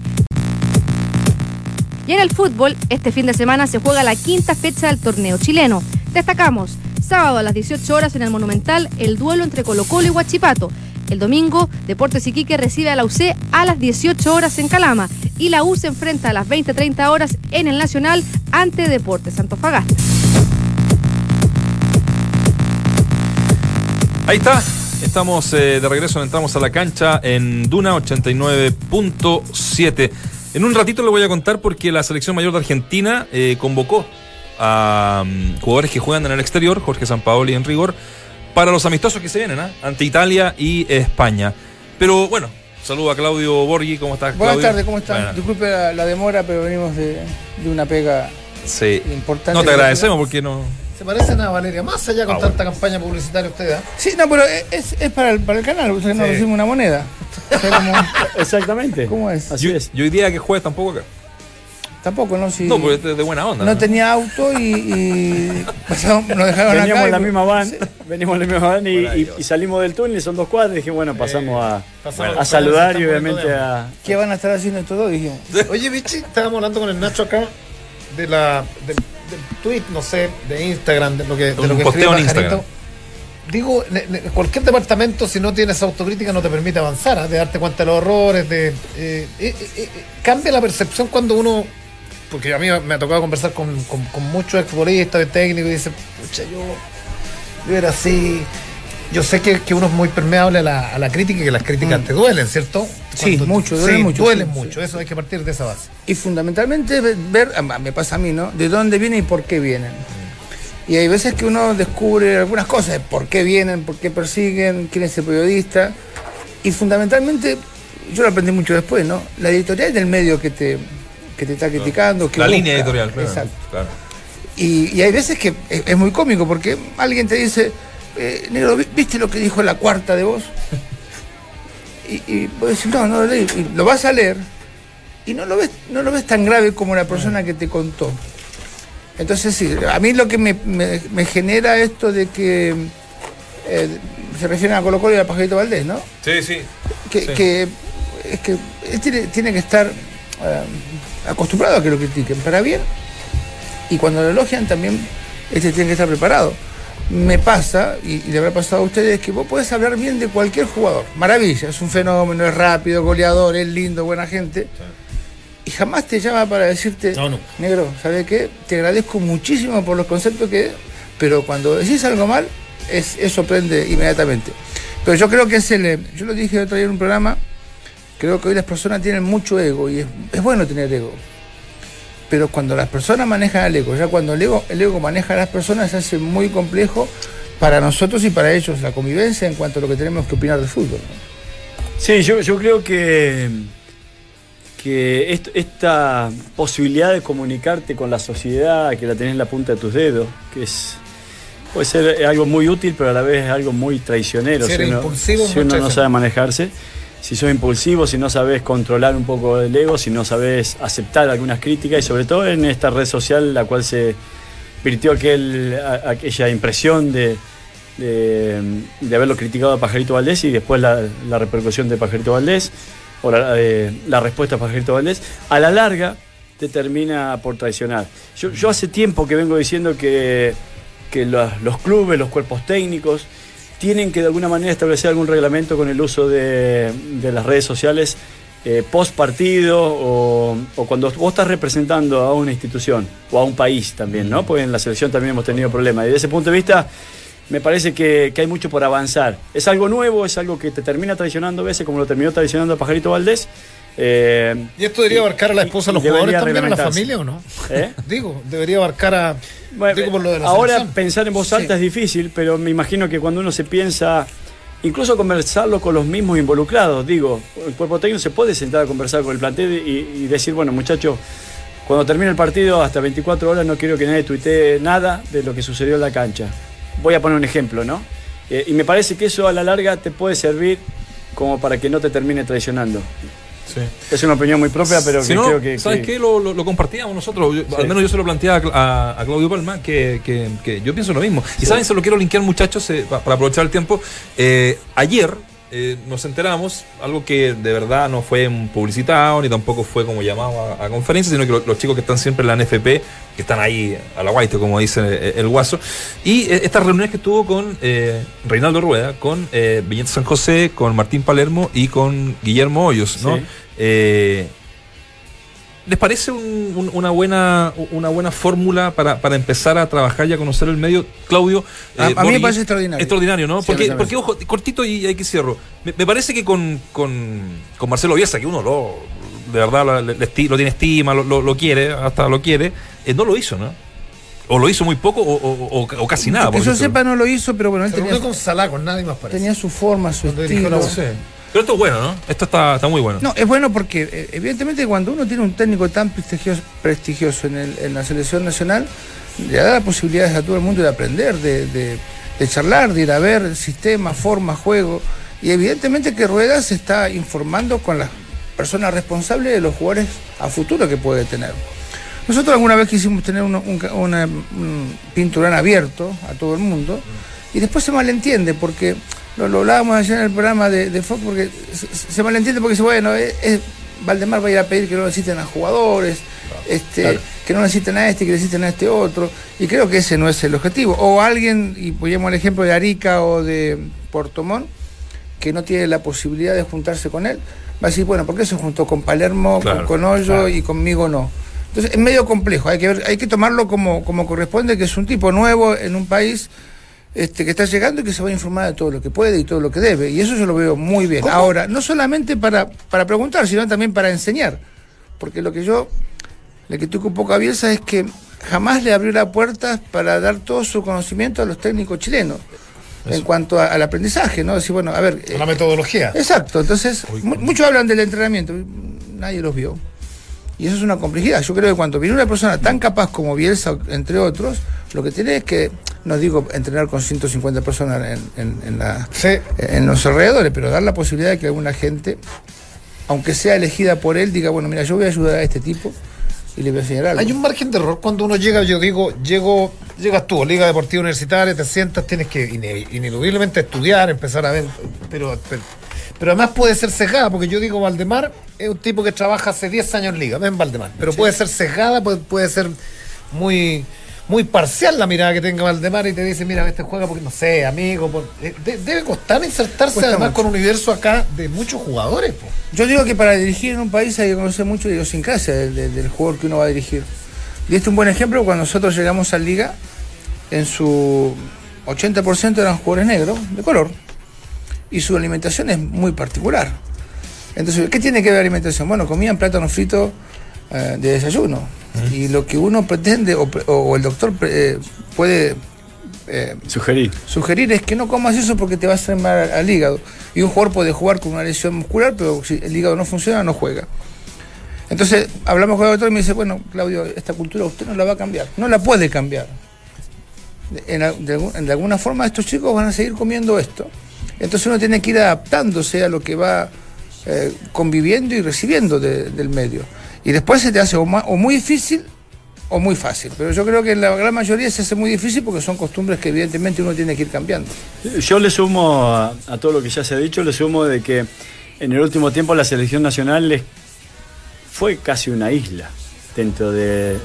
Y en el fútbol, este fin de semana se juega la quinta fecha del torneo chileno. Destacamos, sábado a las 18 horas en el Monumental, el duelo entre Colo Colo y Huachipato. El domingo, Deportes Iquique recibe a la UC a las 18 horas en Calama. Y la U se enfrenta a las 20-30 horas en el Nacional ante Deportes Antofagasta. Ahí está. Estamos eh, de regreso, entramos a la cancha en Duna 89.7. En un ratito le voy a contar porque la selección mayor de Argentina eh, convocó a mm, jugadores que juegan en el exterior, Jorge Sampaoli en rigor, para los amistosos que se vienen, ¿ah? ante Italia y España. Pero bueno, saludo a Claudio Borghi, ¿cómo estás? Buenas tardes, ¿cómo están? Disculpe la, la demora, pero venimos de, de una pega Sí. importante. No te agradecemos porque no. Se parecen a Valeria Massa ya con Ah, tanta campaña publicitaria ustedes. ¿ah? Sí, no, pero es, es para, el, para el canal, ustedes no Sí. recibimos una moneda. O sea, ¿cómo, Exactamente. cómo es? Así Yo, es. yo hoy día que juegues tampoco acá. Tampoco, ¿no? Si No, porque este es de buena onda. no tenía auto y, y pasamos- nos dejaron Veníamos acá. en la y- misma van, Sí. venimos en la misma van y, y- y salimos del túnel, son dos cuadras, y dije, bueno, pasamos a, pasamos- a saludar y obviamente a... ¿Qué van a estar haciendo estos dos? Dijimos. Oye, Vichy, estábamos hablando con el Nacho acá de la, tweet, no sé, de Instagram, de lo que, de Un lo que posteo escribe en. Instagram. Digo, cualquier departamento, si no tienes autocrítica, no te permite avanzar, ¿ah? de darte cuenta de los errores, de. eh, eh, eh, eh, cambia la percepción cuando uno porque a mí me ha tocado conversar con, con, con muchos exfutbolistas, técnicos, y dicen, pucha, yo, yo era así. Yo sé que, que uno es muy permeable a la, a la crítica y que las críticas te duelen, ¿cierto? Sí, mucho, duelen sí, mucho, Duelen sí, mucho, eso hay que partir de esa base. Y fundamentalmente ve- ver, me pasa a mí, ¿no? De dónde vienen y por qué vienen. Y hay veces que uno descubre algunas cosas, por qué vienen, por qué persiguen, quién es el periodista. Y fundamentalmente, yo lo aprendí mucho después, ¿no? La editorial del medio que te, que te está criticando. Que La busca. línea editorial, claro. Exacto. claro. Y, y hay veces que es, es muy cómico porque alguien te dice, eh, negro, ¿vi- ¿viste lo que dijo la cuarta de vos? Y, y vos decís, no, no lo leí. Y lo vas a leer y no lo ves, no lo ves tan grave como la persona que te contó. Entonces sí, a mí lo que me, me- me genera esto de que eh, se refieren a Colo Colo y a Pajarito Valdés, ¿no? Sí, sí. que, Sí. que- es que él tiene, tiene que estar eh, acostumbrado a que lo critiquen para bien y cuando lo elogian también este tiene que estar preparado. Me pasa, y, y le habrá pasado a ustedes, que vos podés hablar bien de cualquier jugador. Maravilla, es un fenómeno, es rápido, goleador, es lindo, buena gente. Y jamás te llama para decirte, No, no. negro, ¿sabes qué? Te agradezco muchísimo por los conceptos que... Pero cuando decís algo mal, es, eso prende inmediatamente. Pero yo creo que es el... Yo lo dije otro día en un programa, creo que hoy las personas tienen mucho ego y es, es bueno tener ego. Pero cuando las personas manejan el ego, ya cuando el ego, el ego maneja a las personas, se hace muy complejo para nosotros y para ellos la convivencia en cuanto a lo que tenemos que opinar de fútbol. ¿no? Sí, yo, yo creo que, que est- esta posibilidad de comunicarte con la sociedad, que la tenés en la punta de tus dedos, que es puede ser algo muy útil, pero a la vez es algo muy traicionero. Ser si uno, si no sabe manejarse. Si sos impulsivo, si no sabes controlar un poco el ego, si no sabes aceptar algunas críticas y sobre todo en esta red social la cual se virtió aquel, aquella impresión de, de, haberlo criticado a Pajarito Valdés y después la, repercusión de Pajarito Valdés o la, eh, la respuesta a Pajarito Valdés, a la larga te termina por traicionar. Yo, yo hace tiempo que vengo diciendo que, que los clubes, los cuerpos técnicos, tienen que de alguna manera establecer algún reglamento con el uso de, de las redes sociales eh, post partido o, o cuando vos estás representando a una institución o a un país también, ¿no? Porque en la selección también hemos tenido problemas. Y desde ese punto de vista, me parece que, que hay mucho por avanzar. Es algo nuevo, es algo que te termina traicionando a veces, como lo terminó traicionando a Pajarito Valdés. Eh, ¿Y esto debería abarcar a la esposa, a los jugadores también, a la familia o no? ¿Eh? Digo, debería abarcar a. Bueno, digo por lo de la ahora selección. pensar en voz alta es difícil, pero me imagino que cuando uno se piensa, incluso conversarlo con los mismos involucrados, digo, el cuerpo técnico se puede sentar a conversar con el plantel y, y decir, bueno, muchachos, cuando termine el partido, hasta 24 horas no quiero que nadie tuitee nada de lo que sucedió en la cancha. Voy a poner un ejemplo, ¿no? Eh, y me parece que eso a la larga te puede servir como para que no te termine traicionando. Sí. Es una opinión muy propia, pero Si que no, creo que... ¿Sabes que- qué? Lo, lo- lo compartíamos nosotros. Yo- Sí. Al menos yo se lo planteaba a Cla- a, a Claudio Palma, que, que- que yo pienso lo mismo. Y saben, se lo quiero linkear, muchachos, eh, pa- para aprovechar el tiempo. Eh, ayer eh, nos enteramos, algo que de verdad no fue publicitado, ni tampoco fue como llamado a, a conferencia, sino que lo- los chicos que están siempre en la NFP, que están ahí a la guaite, como dice eh, el guaso. Y eh, estas reuniones que tuvo con eh, Reinaldo Rueda, con eh, Viñete San José, con Martín Palermo y con Guillermo Hoyos, ¿no? Sí. ¿Les parece un- un- una buena una buena fórmula para, para empezar a trabajar y a conocer el medio, Claudio? A- a mí me parece extraordinario. Extraordinario, ¿no? Sí, porque, porque, ojo, cortito y aquí cierro. Me, me parece que con, con, con Marcelo Bielsa, que uno lo, de verdad lo, le- le esti- lo tiene estima, lo, lo- lo quiere, hasta lo quiere, eh, no lo hizo, ¿no? O lo hizo muy poco o, o- o- o casi nada. que yo sepa no lo hizo, pero bueno, él Se tenía, reunió con Salah, con nadie más parece. tenía su forma, su estilo. Pero esto es bueno, ¿no? Esto está, está muy bueno. No, es bueno porque eh, evidentemente cuando uno tiene un técnico tan prestigioso, en, la selección nacional, le da la posibilidad a todo el mundo de aprender, de, charlar, de ir a ver sistema, forma, juego. Y evidentemente que Rueda se está informando con las personas responsables de los jugadores a futuro que puede tener. Nosotros alguna vez quisimos tener un, una- un pinturán abierto a todo el mundo y después se malentiende porque lo, lo hablábamos ayer en el programa de, de Fox porque se, se malentiende porque dice, bueno, es, es- Valdemar va a ir a pedir que no necesiten a jugadores, este, que no necesiten a este, que necesiten a este otro, y creo que ese no es el objetivo. O alguien, y ponemos el ejemplo de Arica o de Portomón, que no tiene la posibilidad de juntarse con él, va a decir, bueno, ¿por qué se juntó con Palermo, Claro, con, Hoyo y conmigo no? Entonces es medio complejo, hay que, ver, hay que tomarlo como, como corresponde, que es un tipo nuevo en un país este, que está llegando y que se va a informar de todo lo que puede y todo lo que debe. Y eso yo lo veo muy bien. Ahora, no solamente para, para preguntar, sino también para enseñar. Porque lo que yo le critico un poco a Bielsa es que jamás le abrió la puerta para dar todo su conocimiento a los técnicos chilenos. En cuanto a- al aprendizaje, ¿no? Decir, bueno, a ver. eh, La metodología. Exacto, entonces, mu- muchos hablan del entrenamiento, nadie los vio. Y eso es una complejidad. Yo creo que cuando viene una persona tan capaz como Bielsa, entre otros, lo que tiene es que, no digo entrenar con 150 personas en, en- en la- Sí. en los alrededores, pero dar la posibilidad de que alguna gente, aunque sea elegida por él, diga, bueno, mira, yo voy a ayudar a este tipo y le voy a enseñar algo. Hay un margen de error cuando uno llega, yo digo, llego, llegas tú, Liga Deportiva Universitaria, te sientas, tienes que ine- ineludiblemente estudiar, empezar a ver, pero, pero, pero además puede ser sesgada, porque yo digo, Valdemar es un tipo que trabaja hace 10 años en Liga, ven Valdemar, pero puede ser sesgada, puede, puede ser muy muy parcial la mirada que tenga Valdemar y te dice, mira, este juega porque no sé, amigo, por- eh, de- debe costar insertarse Cuesta además mucho. con un universo acá de muchos jugadores. po. Yo digo que para dirigir en un país hay que conocer mucho de idiosincrasia del, del- del jugador que uno va a dirigir. Y este es un buen ejemplo cuando nosotros llegamos a Liga, en su 80% eran jugadores negros, de color, y su alimentación es muy particular. Entonces, ¿qué tiene que ver la alimentación? Bueno, comían plátano frito eh, de desayuno. Y lo que uno pretende, o, el doctor eh, puede eh, Sugerir. sugerir es que no comas eso porque te va a hacer mal al, hígado. Y un jugador puede jugar con una lesión muscular, pero si el hígado no funciona, no juega. Entonces, hablamos con el doctor y me dice, bueno, Claudio, esta cultura usted no la va a cambiar. No la puede cambiar. En, de alguna forma estos chicos van a seguir comiendo esto. Entonces uno tiene que ir adaptándose a lo que va eh, conviviendo y recibiendo de- del medio. Y después se te hace o, muy difícil o muy fácil. Pero yo creo que en la gran mayoría se hace muy difícil porque son costumbres que evidentemente uno tiene que ir cambiando. Yo le sumo a, todo lo que ya se ha dicho, le sumo de que en el último tiempo la selección nacional fue casi una isla dentro del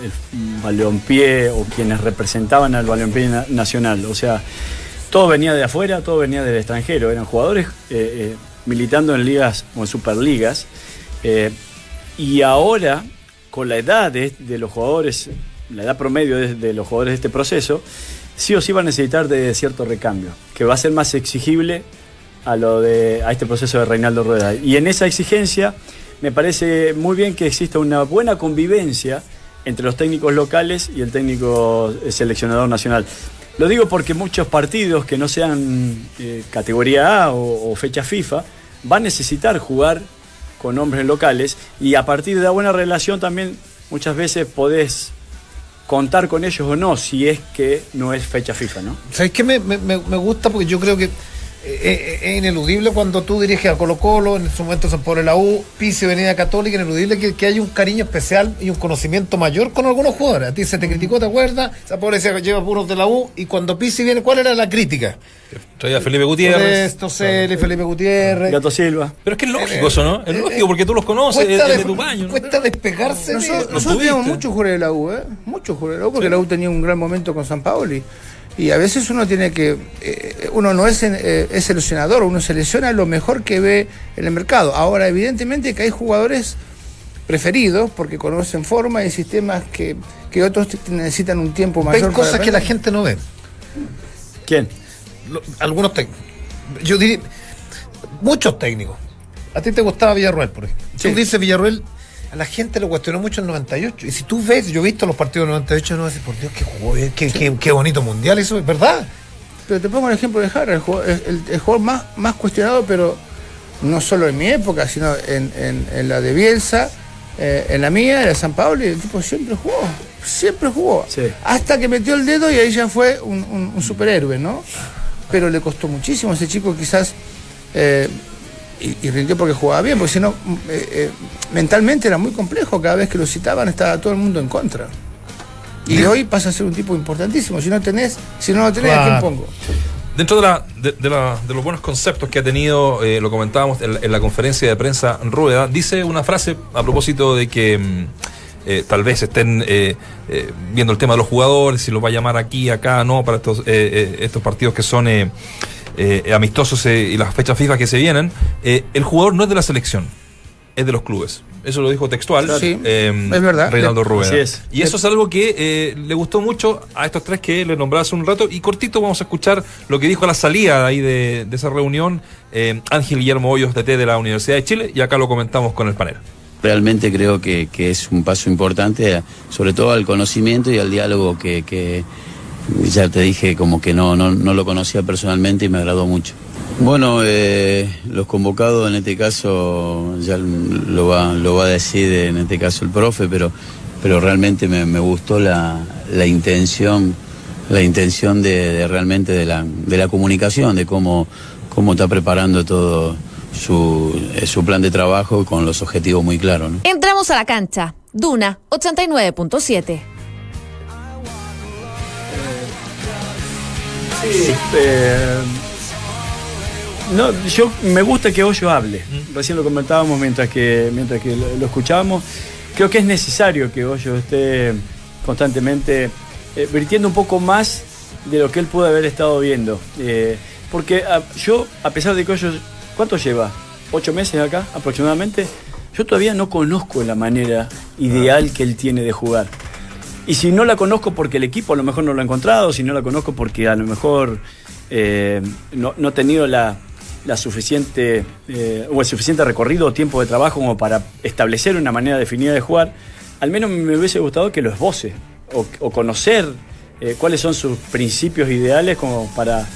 balompié o quienes representaban al balompié na- nacional. O sea, todo venía de afuera, todo venía del extranjero. Eran jugadores eh, eh, militando en ligas o en superligas. eh, y ahora, con la edad de, los jugadores, la edad promedio de, de los jugadores de este proceso, sí o sí va a necesitar de cierto recambio, que va a ser más exigible a lo de a este proceso de Reinaldo Rueda. Y en esa exigencia me parece muy bien que exista una buena convivencia entre los técnicos locales y el técnico seleccionador nacional. Lo digo porque muchos partidos que no sean eh, categoría A o, fecha FIFA van a necesitar jugar con hombres locales y a partir de la buena relación también muchas veces podés contar con ellos o no si es que no es fecha FIFA, ¿no? ¿Sabes qué me- me- me gusta? Porque yo creo que eh, eh, es ineludible cuando tú diriges a Colo Colo, en su momento San Pablo de la U, Piso y Avenida Católica, ineludible que, que hay un cariño especial y un conocimiento mayor con algunos jugadores. A ti se te criticó, ¿te acuerdas? San Pablo decía que lleva puros de la U y cuando Pisi viene, ¿cuál era la crítica? Traía a Felipe Gutiérrez. Esto, Celi, Felipe Gutiérrez. Gato Silva. Pero es que es lógico eso, ¿no? Es lógico porque tú los conoces, es, de- de tu baño. ¿no? cuesta despegarse de- Nosotros, nosotros teníamos muchos jugadores de la U, ¿eh? Muchos jugadores de la U, porque la U tenía un gran momento con San Paoli. Y a veces uno tiene que. eh, uno no es, eh, es seleccionador, uno selecciona lo mejor que ve en el mercado. Ahora, evidentemente que hay jugadores preferidos porque conocen formas y sistemas que, que otros necesitan un tiempo Hay mayor. cosas para que la gente no ve. ¿Quién? Lo- algunos técnicos. Yo diría, muchos técnicos. A ti te gustaba Villarruel, por ejemplo. Sí. Tú dices Villarruel, a la gente lo cuestionó mucho en el 98. Y si tú ves, yo he visto los partidos del 98, no decir, por Dios, qué jugó bien, qué, qué- qué bonito mundial eso, es verdad. Pero te pongo el ejemplo de Jara, el jugador, el- el jugador más, más cuestionado, pero no solo en mi época, sino en, en- en la de Bielsa, eh, en la mía, en la San Pablo, y el tipo siempre jugó, siempre jugó. Sí. Hasta que metió el dedo y ahí ya fue un, un- un superhéroe, ¿no? Pero le costó muchísimo, ese chico quizás, eh, y, y rindió porque jugaba bien, porque si no, mm, eh, eh, mentalmente era muy complejo, cada vez que lo citaban estaba todo el mundo en contra. Y hoy pasa a ser un tipo importantísimo. Si no tenés, si no lo tenés, ¿a quién pongo? Dentro de, la, de, de la- de los buenos conceptos que ha tenido, eh, lo comentábamos en la, en la conferencia de prensa Rueda, dice una frase a propósito de que mm, eh, tal vez estén eh, eh, viendo el tema de los jugadores, si los va a llamar aquí, acá, no, para estos, eh, eh, estos partidos que son eh, eh, amistosos eh, y las fechas FIFA que se vienen. Eh, el jugador no es de la selección, es de los clubes. Eso lo dijo textual. Sí, eh, es verdad. Reinaldo es. Y eso es algo que eh, le gustó mucho a estos tres que le nombraba hace un rato. Y cortito vamos a escuchar lo que dijo a la salida ahí de, de esa reunión eh, Ángel Guillermo Hoyos, DT de la Universidad de Chile. Y acá lo comentamos con el panel. Realmente creo que, que es un paso importante, sobre todo al conocimiento y al diálogo que, que ya te dije como que no, no, no lo conocía personalmente y me agradó mucho. Bueno, eh, los convocados en este caso ya lo va, lo va a decir en este caso el profe, pero, pero realmente me, gustó la, la intención, la intención de, realmente de la, de la comunicación, de cómo, cómo está preparando todo su, eh, su plan de trabajo con los objetivos muy claros. Entramos a la cancha. Duna 89.7. Eh, no, yo me gusta que Hoyo hable. Recién lo comentábamos mientras que, mientras que lo, lo escuchábamos. Creo que es necesario que Hoyo esté constantemente eh, virtiendo un poco más de lo que él puede haber estado viendo. Eh, porque a- yo, a pesar de que Hoyo, ¿cuánto lleva? ¿Ocho meses acá aproximadamente? Yo todavía no conozco la manera ideal que él tiene de jugar. Y si no la conozco porque el equipo a lo mejor no lo ha encontrado, si no la conozco porque a lo mejor eh, no, no he tenido la, la suficiente eh, o el suficiente recorrido o tiempo de trabajo como para establecer una manera definida de jugar, al menos me hubiese gustado que lo esboce o, o conocer eh, cuáles son sus principios ideales como para,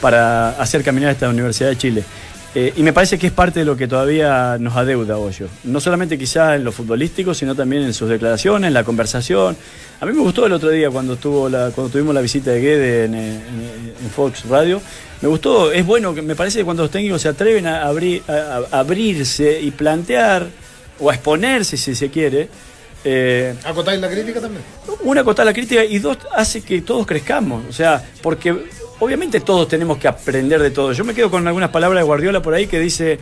para hacer caminar esta Universidad de Chile. Eh, y me parece que es parte de lo que todavía nos adeuda Hoyo. No solamente quizás en lo futbolístico, sino también en sus declaraciones, en la conversación. A mí me gustó el otro día cuando, estuvo la, cuando tuvimos la visita de Guede en, en- en Fox Radio. Me gustó, es bueno, me parece que cuando los técnicos se atreven a, abrir, a- a abrirse y plantear, o a exponerse si se quiere, eh, ¿Acotáis la crítica también? una acotar la crítica y dos hace que todos crezcamos. O sea, porque obviamente todos tenemos que aprender de todo. Yo me quedo con algunas palabras de Guardiola por ahí que dice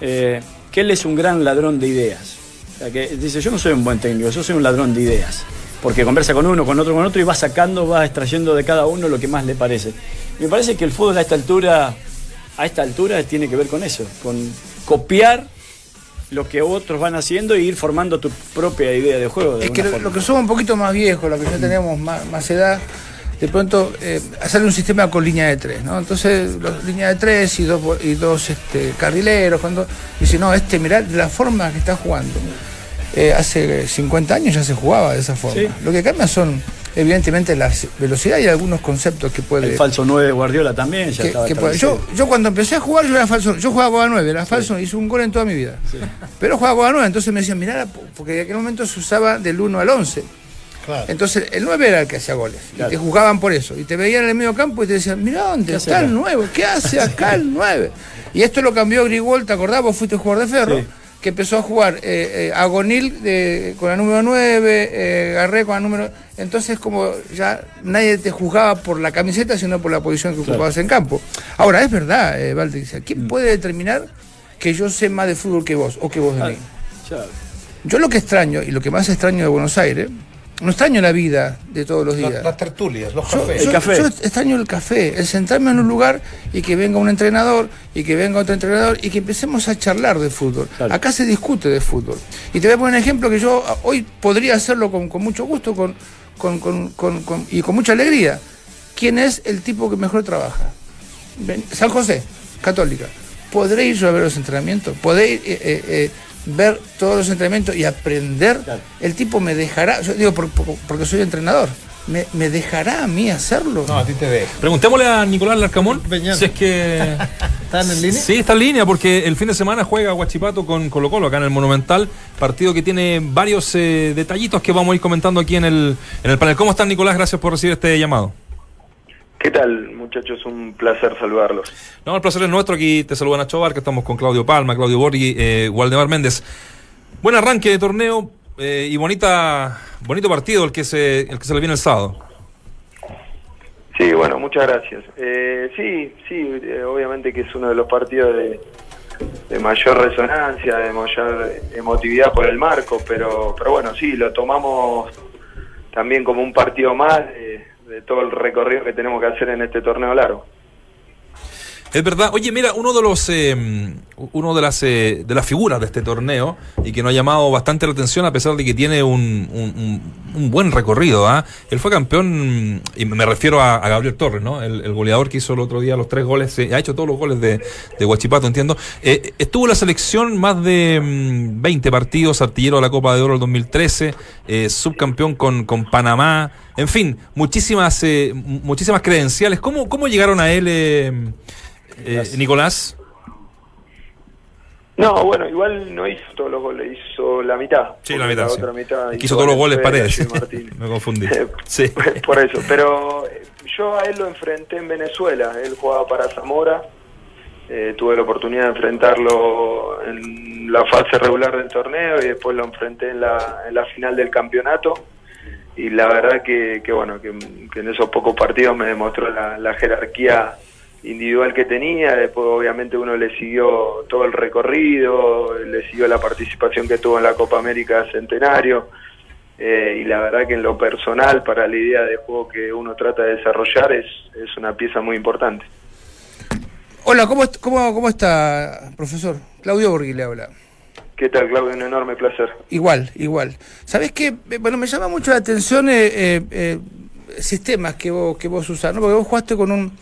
eh, que él es un gran ladrón de ideas. O sea, que dice, yo no soy un buen técnico, yo soy un ladrón de ideas. Porque conversa con uno, con otro, con otro y va sacando, va extrayendo de cada uno lo que más le parece. Me parece que el fútbol a esta altura, a esta altura tiene que ver con eso, con copiar lo que otros van haciendo e ir formando tu propia idea de juego. de Es que lo, que somos un poquito más viejos, los que ya tenemos más, más edad, de pronto eh, hacerle un sistema con línea de tres, ¿no? Entonces, los, línea de tres y dos, y dos este, carrileros, cuando dice, no, este, mirá la forma que está jugando. Eh, hace 50 años ya se jugaba de esa forma. Sí. Lo que cambia son, evidentemente, la velocidad y algunos conceptos que puede. El falso 9 de Guardiola también ya que- estaba que puede- establecido. yo, yo cuando empecé a jugar, yo era falso, yo jugaba a 9, era falso, hice un gol en toda mi vida. Pero jugaba a 9, entonces me decían, mirá, porque en aquel momento se usaba del 1 al 11. Claro. Entonces el 9 era el que hacía goles. Claro. Y te juzgaban por eso. Y te veían en el medio campo y te decían, mira dónde ¿Qué hace está acá? el 9, ¿qué hace acá el 9? Y esto lo cambió Grigol, ¿te acordás? Vos fuiste jugador de ferro. Sí. Que empezó a jugar eh, eh, Agonil de- con la número 9, eh, Garré con la número. Entonces, como ya nadie te juzgaba por la camiseta, sino por la posición que ocupabas en campo. Ahora, es verdad, eh, Valde, ¿quién Mm. puede determinar que yo sé más de fútbol que vos o que vos de mí? Yo lo que extraño y lo que más extraño de Buenos Aires, no extraño la vida de todos los días. Las, las tertulias, los Yo, cafés. El yo- café. yo extraño el café, el sentarme en un lugar y que venga un entrenador y que venga otro entrenador y que empecemos a charlar de fútbol. Acá se discute de fútbol. Y te voy a poner un ejemplo que yo ah, hoy podría hacerlo con, con mucho gusto con, con- con- con- con- y con mucha alegría. ¿Quién es el tipo que mejor trabaja? Ven- San José, Católica. ¿Podré ir yo a ver los entrenamientos? ¿Podré ir, eh, eh, eh, ver todos los entrenamientos y aprender? Claro. El tipo me dejará, yo digo por- por- porque soy entrenador, ¿me, me dejará a mí hacerlo? No, a ti te dejo. Preguntémosle a Nicolás Larcamón Peñano. si es que. ¿Están en línea? Sí, está en línea porque el fin de semana juega Guachipato con Colo Colo acá en el Monumental. Partido que tiene varios eh, detallitos que vamos a ir comentando aquí en el, en el panel. ¿Cómo están, Nicolás? Gracias por recibir este llamado. ¿Qué tal, muchachos? Un placer saludarlos. No, el placer es nuestro. Aquí te saluda Nacho Bar, que estamos con Claudio Palma, Claudio Borghi, eh, Waldemar Méndez. Buen arranque de torneo eh, y bonita, bonito partido el que se, el que se le viene el sábado. Sí, bueno, muchas gracias. Eh, sí, sí, eh, obviamente que es uno de los partidos de, de mayor resonancia, de mayor emotividad por el marco, pero, pero bueno, sí, lo tomamos también como un partido más de, de todo el recorrido que tenemos que hacer en este torneo largo. Es verdad. Oye, mira, uno de los eh, uno de las eh, de las figuras de este torneo y que nos ha llamado bastante la atención a pesar de que tiene un, un, buen recorrido. ¿ah? Él fue campeón y me refiero a, Gabriel Torres, ¿no? El, goleador que hizo el otro día los tres goles, eh, ha hecho todos los goles de, de Huachipato, entiendo. Eh, estuvo en la selección más de 20 partidos, artillero de la Copa de Oro del 2013, eh, subcampeón con, con Panamá. En fin, muchísimas muchísimas credenciales. ¿Cómo, cómo llegaron a él? Eh, Nicolás. No, bueno, igual no hizo todos los goles, hizo la mitad. Sí, la mitad. La sí. otra mitad hizo todos los goles paredes. Me confundí. sí. Por eso, pero yo a él lo enfrenté en Venezuela. Él jugaba para Zamora. Eh, tuve la oportunidad de enfrentarlo en la fase regular del torneo y después lo enfrenté en la, en la final del campeonato. Y la verdad que, que bueno, que, que, en esos pocos partidos me demostró la, la jerarquía individual que tenía, después obviamente uno le siguió todo el recorrido, le siguió la participación que tuvo en la Copa América Centenario, eh, y la verdad que en lo personal, para la idea de juego que uno trata de desarrollar, es, es una pieza muy importante. Hola, ¿cómo, cómo, cómo está, profesor? Claudio Borghi le habla. ¿Qué tal, Claudio? Un enorme placer. Igual, igual. ¿Sabés qué? Bueno, me llama mucho la atención eh, eh, eh sistemas que vos, que vos usás, ¿no? Porque vos jugaste con un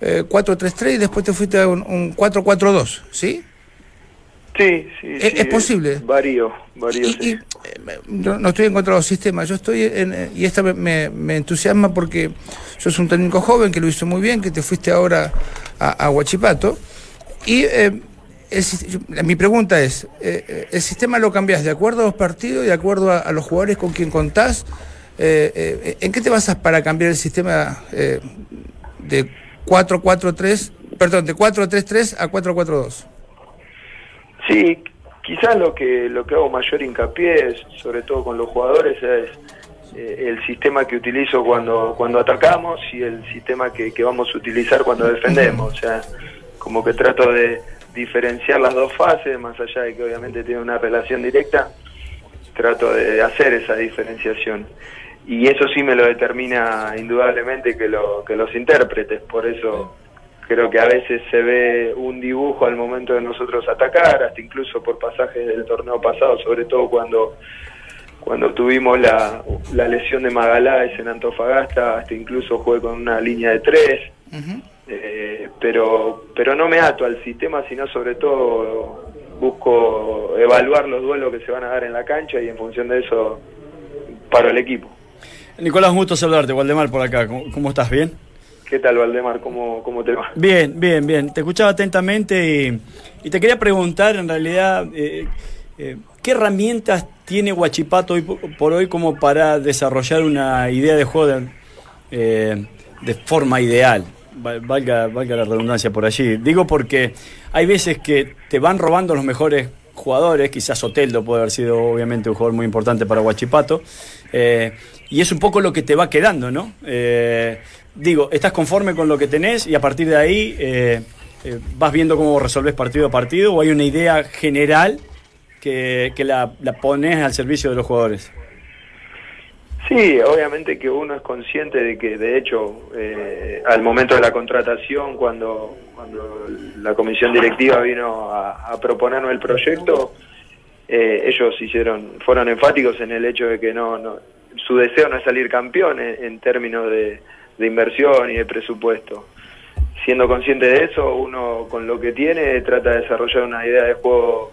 eh, 4-3-3 y después te fuiste a un, un 4-4-2, ¿sí? Sí, sí, ¿Es, sí, ¿Es, posible? Varío, varío. Y, sí. y, no, no, estoy en contra de los sistemas, yo estoy en, y esta me, me, entusiasma porque sos un técnico joven que lo hizo muy bien, que te fuiste ahora a, a Huachipato. Y eh, el, mi pregunta es, eh, ¿el sistema lo cambias de acuerdo a los partidos, de acuerdo a, a los jugadores con quien contás? Eh, ¿En qué te basas para cambiar el sistema de 4-4-3, perdón, de 4-3-3 a 4-4-2? Sí, quizás lo que lo que hago mayor hincapié, es, sobre todo con los jugadores, es eh, el sistema que utilizo cuando cuando atacamos y el sistema que, que vamos a utilizar cuando defendemos. O sea, como que trato de diferenciar las dos fases, más allá de que obviamente tiene una relación directa, trato de hacer esa diferenciación y eso sí me lo determina indudablemente que, lo, que los intérpretes, por eso creo que a veces se ve un dibujo al momento de nosotros atacar, hasta incluso por pasajes del torneo pasado, sobre todo cuando cuando tuvimos la, la lesión de Magaláes en Antofagasta, hasta incluso jugué con una línea de tres, uh -huh. eh, pero, pero no me ato al sistema, sino sobre todo busco evaluar los duelos que se van a dar en la cancha y en función de eso paro el equipo. Nicolás, un gusto saludarte, Waldemar, por acá. ¿Cómo, cómo estás? ¿Bien? ¿Qué tal, Valdemar? ¿Cómo, ¿Cómo te va? Bien, bien, bien. Te escuchaba atentamente y, y te quería preguntar, en realidad, eh, eh, ¿qué herramientas tiene Huachipato hoy por hoy como para desarrollar una idea de juego de, eh, de forma ideal? Valga, valga la redundancia por allí. Digo porque hay veces que te van robando los mejores jugadores, quizás Oteldo puede haber sido obviamente un jugador muy importante para Huachipato, eh, y es un poco lo que te va quedando, ¿no? Eh, digo, estás conforme con lo que tenés y a partir de ahí eh, vas viendo cómo resolves partido a partido o hay una idea general que, que la, la, pones al servicio de los jugadores. Sí, obviamente que uno es consciente de que, de hecho, al momento de la contratación, cuando, cuando la comisión directiva vino a, a proponernos el proyecto, eh, ellos hicieron, fueron enfáticos en el hecho de que no, no su deseo no es salir campeón en, en términos de, de, inversión y de presupuesto. Siendo consciente de eso, uno con lo que tiene trata de desarrollar una idea de juego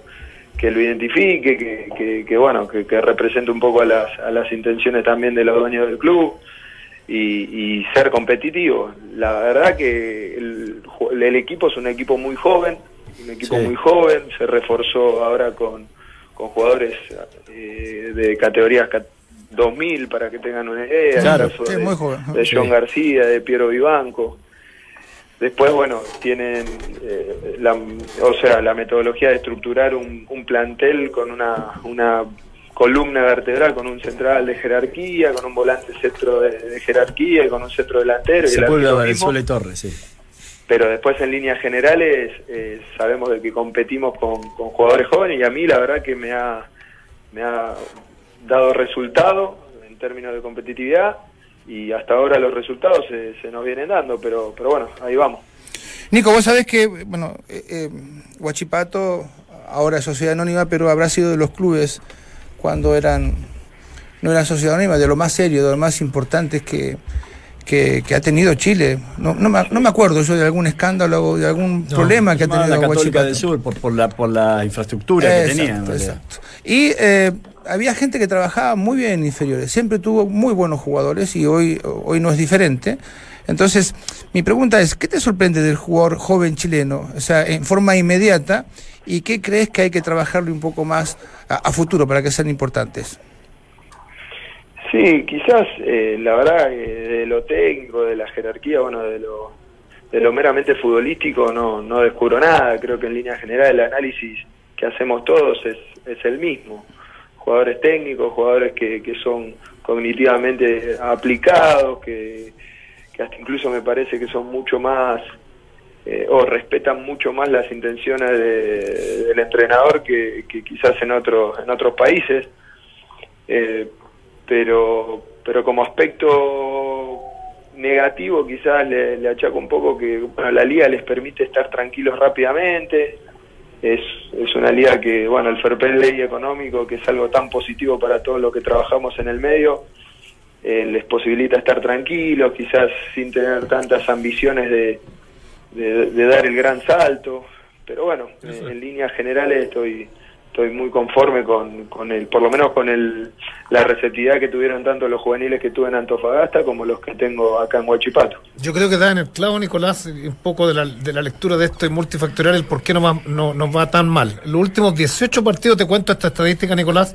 que lo identifique, que, que, que bueno, que, que, represente un poco a las, a las intenciones también de los dueños del club y, y ser competitivo. La verdad que el, el, equipo es un equipo muy joven, un equipo sí. muy joven, se reforzó ahora con, con jugadores eh, de categorías 2000 para que tengan una idea, claro, sí, de, muy joven. de John sí. García, de Piero Vivanco. Después, bueno, tienen, eh, la, o sea, la metodología de estructurar un, un plantel con una, una columna vertebral, con un central de jerarquía, con un volante centro de, de jerarquía y con un centro delantero. Se puede Venezuela y Torres, sí. Pero después, en líneas generales, eh, sabemos de que competimos con, con, jugadores jóvenes y a mí la verdad que me ha, me ha dado resultado en términos de competitividad y hasta ahora los resultados se, se nos vienen dando, pero, pero bueno, ahí vamos. Nico, vos sabés que, bueno, eh, eh, Huachipato ahora es sociedad anónima, pero habrá sido de los clubes cuando eran, no eran sociedad anónima, de lo más serio, de lo más importantes que, que, que ha tenido Chile. No, no, me, no me acuerdo yo de algún escándalo o de algún problema que ha tenido la Católica Huachipato. del Sur por, por, la, por la infraestructura que Exacto, tenía. en realidad. exacto. Y eh, había gente que trabajaba muy bien en inferiores, siempre tuvo muy buenos jugadores y hoy, hoy no es diferente. Entonces, mi pregunta es, ¿qué te sorprende del jugador joven chileno? O sea, en forma inmediata, ¿y qué crees que hay que trabajarlo un poco más a, a futuro para que sean importantes? Sí, quizás eh, la verdad eh, de lo técnico, de la jerarquía, bueno, de lo, de lo meramente futbolístico no, no descubro nada. Creo que en línea general el análisis que hacemos todos es, es el mismo. Jugadores técnicos, jugadores que, que son cognitivamente aplicados, que, que hasta incluso me parece que son mucho más eh, o respetan mucho más las intenciones de- del entrenador que, que quizás en otros en otros países. Eh, pero pero como aspecto negativo quizás le, le achaco un poco que bueno, la liga les permite estar tranquilos rápidamente es, es una liga que bueno el fair play económico que es algo tan positivo para todos los que trabajamos en el medio eh, les posibilita estar tranquilos quizás sin tener tantas ambiciones de, de, de dar el gran salto. Pero bueno eh, en líneas generales estoy estoy muy conforme con, con el, por lo menos con el, la receptividad que tuvieron tanto los juveniles que tuve en Antofagasta como los que tengo acá en Huachipato. Yo creo que da en el clavo, Nicolás, un poco de la, de la lectura de esto y multifactorial, el por qué no va, no, nos va tan mal. Los últimos 18 partidos, te cuento esta estadística, Nicolás,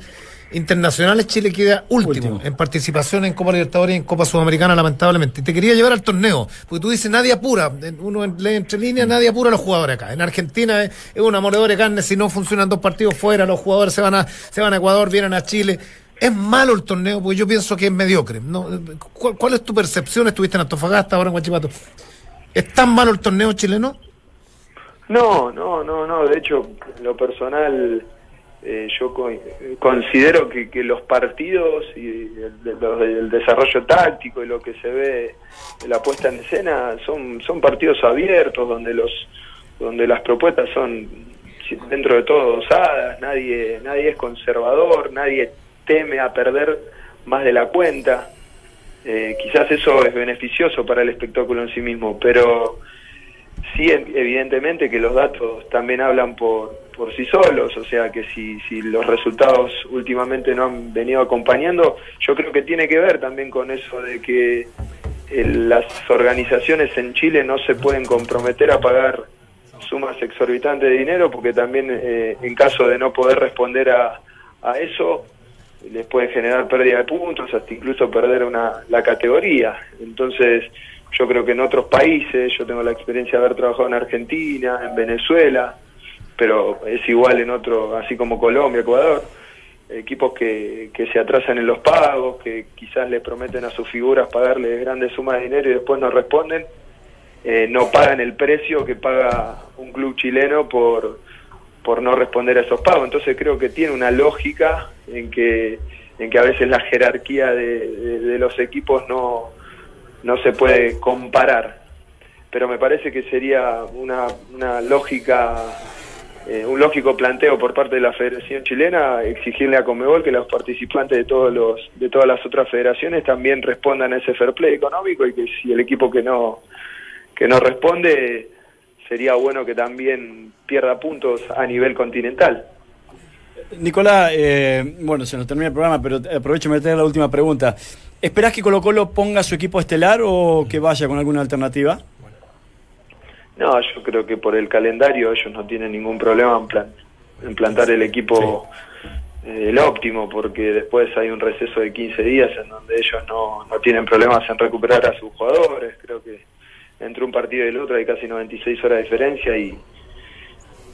internacionales, Chile queda último, en participación en Copa Libertadores y en Copa Sudamericana, lamentablemente. Y te quería llevar al torneo, porque tú dices, nadie apura, uno lee entre líneas, nadie apura a los jugadores acá. En Argentina es, es una moledora de carne, si no funcionan dos partidos fuera, los jugadores se van a, se van a Ecuador, vienen a Chile. Es malo el torneo, porque yo pienso que es mediocre. ¿no? ¿Cuál, cuál es tu percepción? Estuviste en Antofagasta, ahora en Huachipato. ¿Es tan malo el torneo chileno? No, no, no, no. De hecho, en lo personal, eh, yo co- considero que, que los partidos y el, los del desarrollo táctico y lo que se ve la puesta en escena son, son partidos abiertos donde los donde las propuestas son dentro de todo osadas, nadie nadie es conservador, nadie teme a perder más de la cuenta. Eh, quizás eso es beneficioso para el espectáculo en sí mismo, pero sí, ev- evidentemente que los datos también hablan por, por sí solos, o sea que si, si los resultados últimamente no han venido acompañando, yo creo que tiene que ver también con eso de que eh, las organizaciones en Chile no se pueden comprometer a pagar sumas exorbitantes de dinero porque también eh, en caso de no poder responder a, a eso les puede generar pérdida de puntos, hasta incluso perder una, la categoría. Entonces, yo creo que en otros países, yo tengo la experiencia de haber trabajado en Argentina, en Venezuela, pero es igual en otro, así como Colombia, Ecuador, equipos que, que se atrasan en los pagos, que quizás le prometen a sus figuras pagarles grandes sumas de dinero y después no responden, eh, no pagan el precio que paga un club chileno por, por no responder a esos pagos. Entonces creo que tiene una lógica en que, en que a veces la jerarquía de, de- de los equipos no, no se puede comparar. Pero me parece que sería una, una lógica, eh, un lógico planteo por parte de la Federación Chilena exigirle a Comebol que los participantes de todos los, de todas las otras federaciones también respondan a ese fair play económico y que si el equipo que no, que no responde sería bueno que también pierda puntos a nivel continental. Nicolás, eh, bueno, se nos termina el programa, pero aprovecho de meter la última pregunta. ¿Esperás que Colo Colo ponga su equipo estelar o que vaya con alguna alternativa? No, yo creo que por el calendario ellos no tienen ningún problema en, plan- en plantar el equipo eh, el óptimo, porque después hay un receso de 15 días en donde ellos no, no tienen problemas en recuperar a sus jugadores. Creo que entre un partido y el otro hay casi 96 horas de diferencia y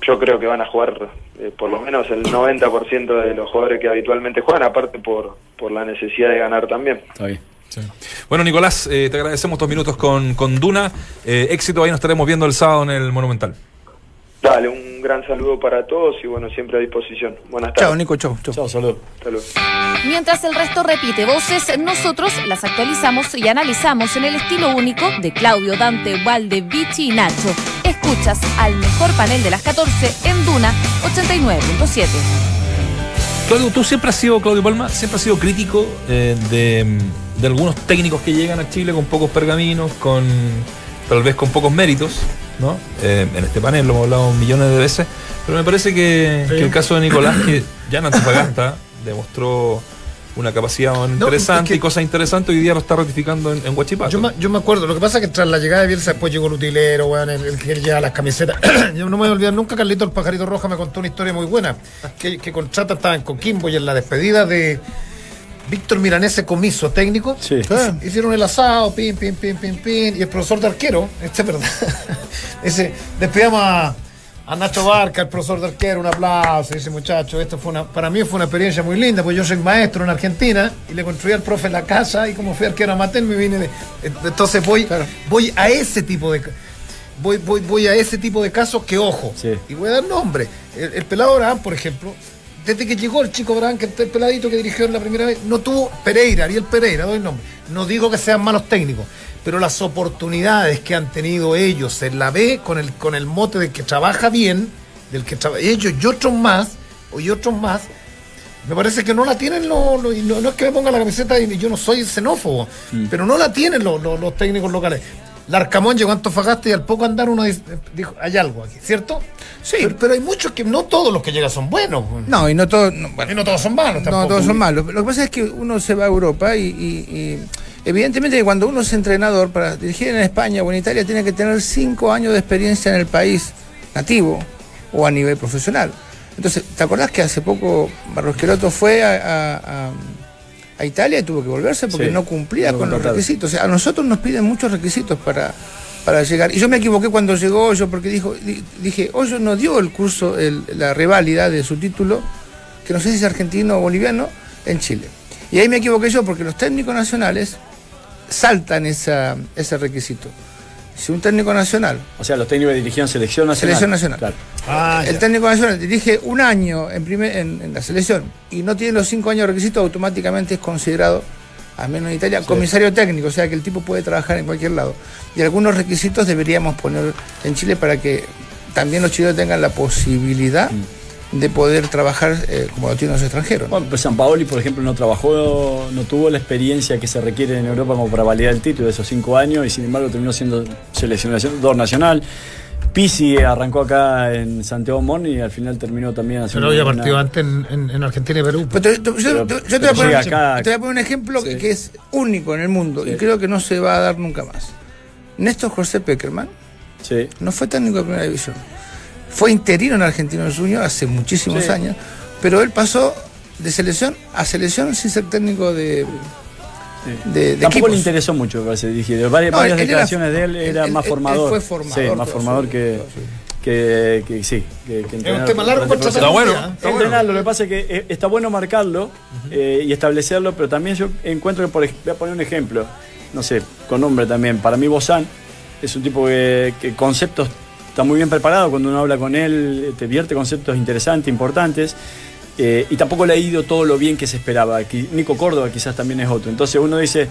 yo creo que van a jugar eh, por lo menos el 90% de los jugadores que habitualmente juegan, aparte por, por la necesidad de ganar también. Está bien. Bueno, Nicolás, eh, te agradecemos estos minutos con, con Duna. Eh, éxito, ahí nos estaremos viendo el sábado en el Monumental. Dale, un gran saludo para todos y bueno, siempre a disposición. Buenas tardes. Chao, Nico, chao. chao. Chao, saludos. Luego. Mientras el resto repite voces, nosotros las actualizamos y analizamos en el estilo único de Claudio, Dante, Valde, Vichy y Nacho. Escuchas al mejor panel de las 14 en Duna 89.7. Claudio, tú siempre has sido, Claudio Palma, siempre has sido crítico eh, de, de algunos técnicos que llegan a Chile con pocos pergaminos, con tal vez con pocos méritos, ¿no? Eh, en este panel lo hemos hablado millones de veces, pero me parece que, que el caso de Nicolás, que ya en Antofagasta demostró una capacidad interesante es que- y cosas interesantes, hoy día lo está ratificando en, en Huachipato. Yo me, yo me acuerdo, lo que pasa es que tras la llegada de Bielsa después llegó el utilero, weón, el, que lleva las camisetas. yo no me voy a olvidar nunca, Carlito el Pajarito Roja me contó una historia muy buena, que, que con Chata estaba en Coquimbo y en la despedida de Víctor Milanese Comiso, técnico, Sí. hici- hicieron el asado, pim, pim, pim, pim, pim, y el profesor de arquero, este es verdad, ese, despedíamos a, a Nacho Barca, el profesor de arquero, un aplauso, ese muchacho, esto fue una, para mí fue una experiencia muy linda, pues yo soy maestro en Argentina y le construí al profe la casa y como fui arquero amateur me vine de, entonces voy, voy a ese tipo de voy, voy, voy a ese tipo de casos que ojo, Sí. y voy a dar nombre, el, el pelado Abraham, por ejemplo, desde que llegó el chico es el peladito que dirigió en la primera vez, no tuvo Pereira, Ariel Pereira, doy nombre. No digo que sean malos técnicos, pero las oportunidades que han tenido ellos en la B con el, con el mote del que trabaja bien, del que traba- ellos y otros más, y otros más, me parece que no la tienen los, los- y no, no es que me ponga la camiseta y yo no soy xenófobo, pero no la tienen los, los- los técnicos locales. Larcamón llegó a Antofagasta y al poco andar uno dijo, hay algo aquí, ¿cierto? Sí. Pero, pero hay muchos que no todos los que llegan son buenos. No, y no todos. No, bueno, Y no todos son malos no tampoco. todos son malos. Lo que pasa es que uno se va a Europa y, y- y evidentemente que cuando uno es entrenador para dirigir en España o en Italia tiene que tener cinco años de experiencia en el país nativo o a nivel profesional. Entonces, ¿te acordás que hace poco Barros Queroto fue a, a- a- a Italia y tuvo que volverse porque Sí, no cumplía con los requisitos? O sea, a nosotros nos piden muchos requisitos para, para llegar. Y yo me equivoqué cuando llegó Hoyo porque dijo, di- dije, Hoyo no dio el curso, el- la reválida de su título, que no sé si es argentino o boliviano, en Chile. Y ahí me equivoqué yo porque los técnicos nacionales saltan esa, ese requisito. Si un técnico nacional O sea, los técnicos dirigían selección nacional. Selección nacional. Claro. Ah, el ya. técnico nacional dirige un año en, primer, en, en la selección y no tiene los cinco años de requisito, automáticamente es considerado, al menos en Italia, comisario técnico, o sea que el tipo puede trabajar en cualquier lado. Y algunos requisitos deberíamos poner en Chile para que también los chilenos tengan la posibilidad de poder trabajar eh, como lo tienen los extranjeros. ¿no? Bueno, pues San Paoli, por ejemplo, no trabajó, no tuvo la experiencia que se requiere en Europa como para validar el título de esos cinco años y sin embargo terminó siendo seleccionador nacional. Pisi arrancó acá en Santiago Mon y al final terminó también haciendo. Pero había una- partido antes en, en- en Argentina y Perú. Pero te- te- yo, Pero- te- yo te voy a poner, acá- te voy a poner un ejemplo Sí. que es único en el mundo y creo que no se va a dar nunca más. Néstor José Peckerman Sí. no fue técnico de primera división. Fue interino en Argentino Junior hace muchísimos Sí. años, pero él pasó de selección a selección sin ser técnico de, de, de Tampoco equipos. le interesó mucho, me parece. Varias, No, varias él era- declaraciones de él era él- más él formador. fue formador Sí, más formador su- que, su que, que sí. Que, que Es un tema largo tratar Está bueno, un día, está Entrenar, bueno. lo que pasa es que eh, está bueno marcarlo eh, y establecerlo, pero también yo encuentro que, por, voy a poner un ejemplo, no sé, con nombre también. Para mí, Bozán es un tipo que, que conceptos está muy bien preparado. Cuando uno habla con él, te vierte conceptos interesantes, importantes. eh, y tampoco le ha ido todo lo bien que se esperaba. Nico Córdoba quizás también es otro. Entonces uno dice,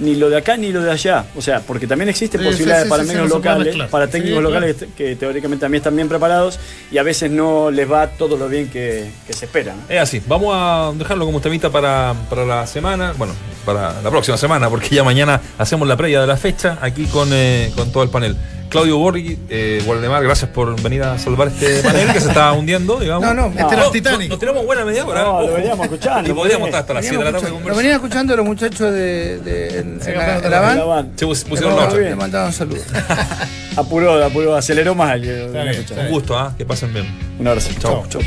ni lo de acá ni lo de allá. O sea, porque también existen Sí, sí, posibilidades sí, para sí, sí, medios locales, para técnicos claro. locales que, que teóricamente también están bien preparados y a veces no les va todo lo bien que, que se espera. ¿no? Es así, vamos a dejarlo como temita para, para la semana, bueno, para la próxima semana, porque ya mañana hacemos la previa de la fecha aquí con, eh, con todo el panel. Claudio Borghi, eh, Waldemar, gracias por venir a salvar este panel que se está hundiendo, digamos. No, no, Este era el Titanic. Nos tenemos buena media hora. No, lo veníamos escuchando, Y podríamos estar hasta las 7 de la tarde Lo venían escuchando los muchachos de, de- en, en la, la La van. van. Se Le pusieron nota. le mandaban saludos. Apuró, apuró, aceleró más. Un gusto, ¿ah? que pasen bien. Un abrazo. Chao. Chao.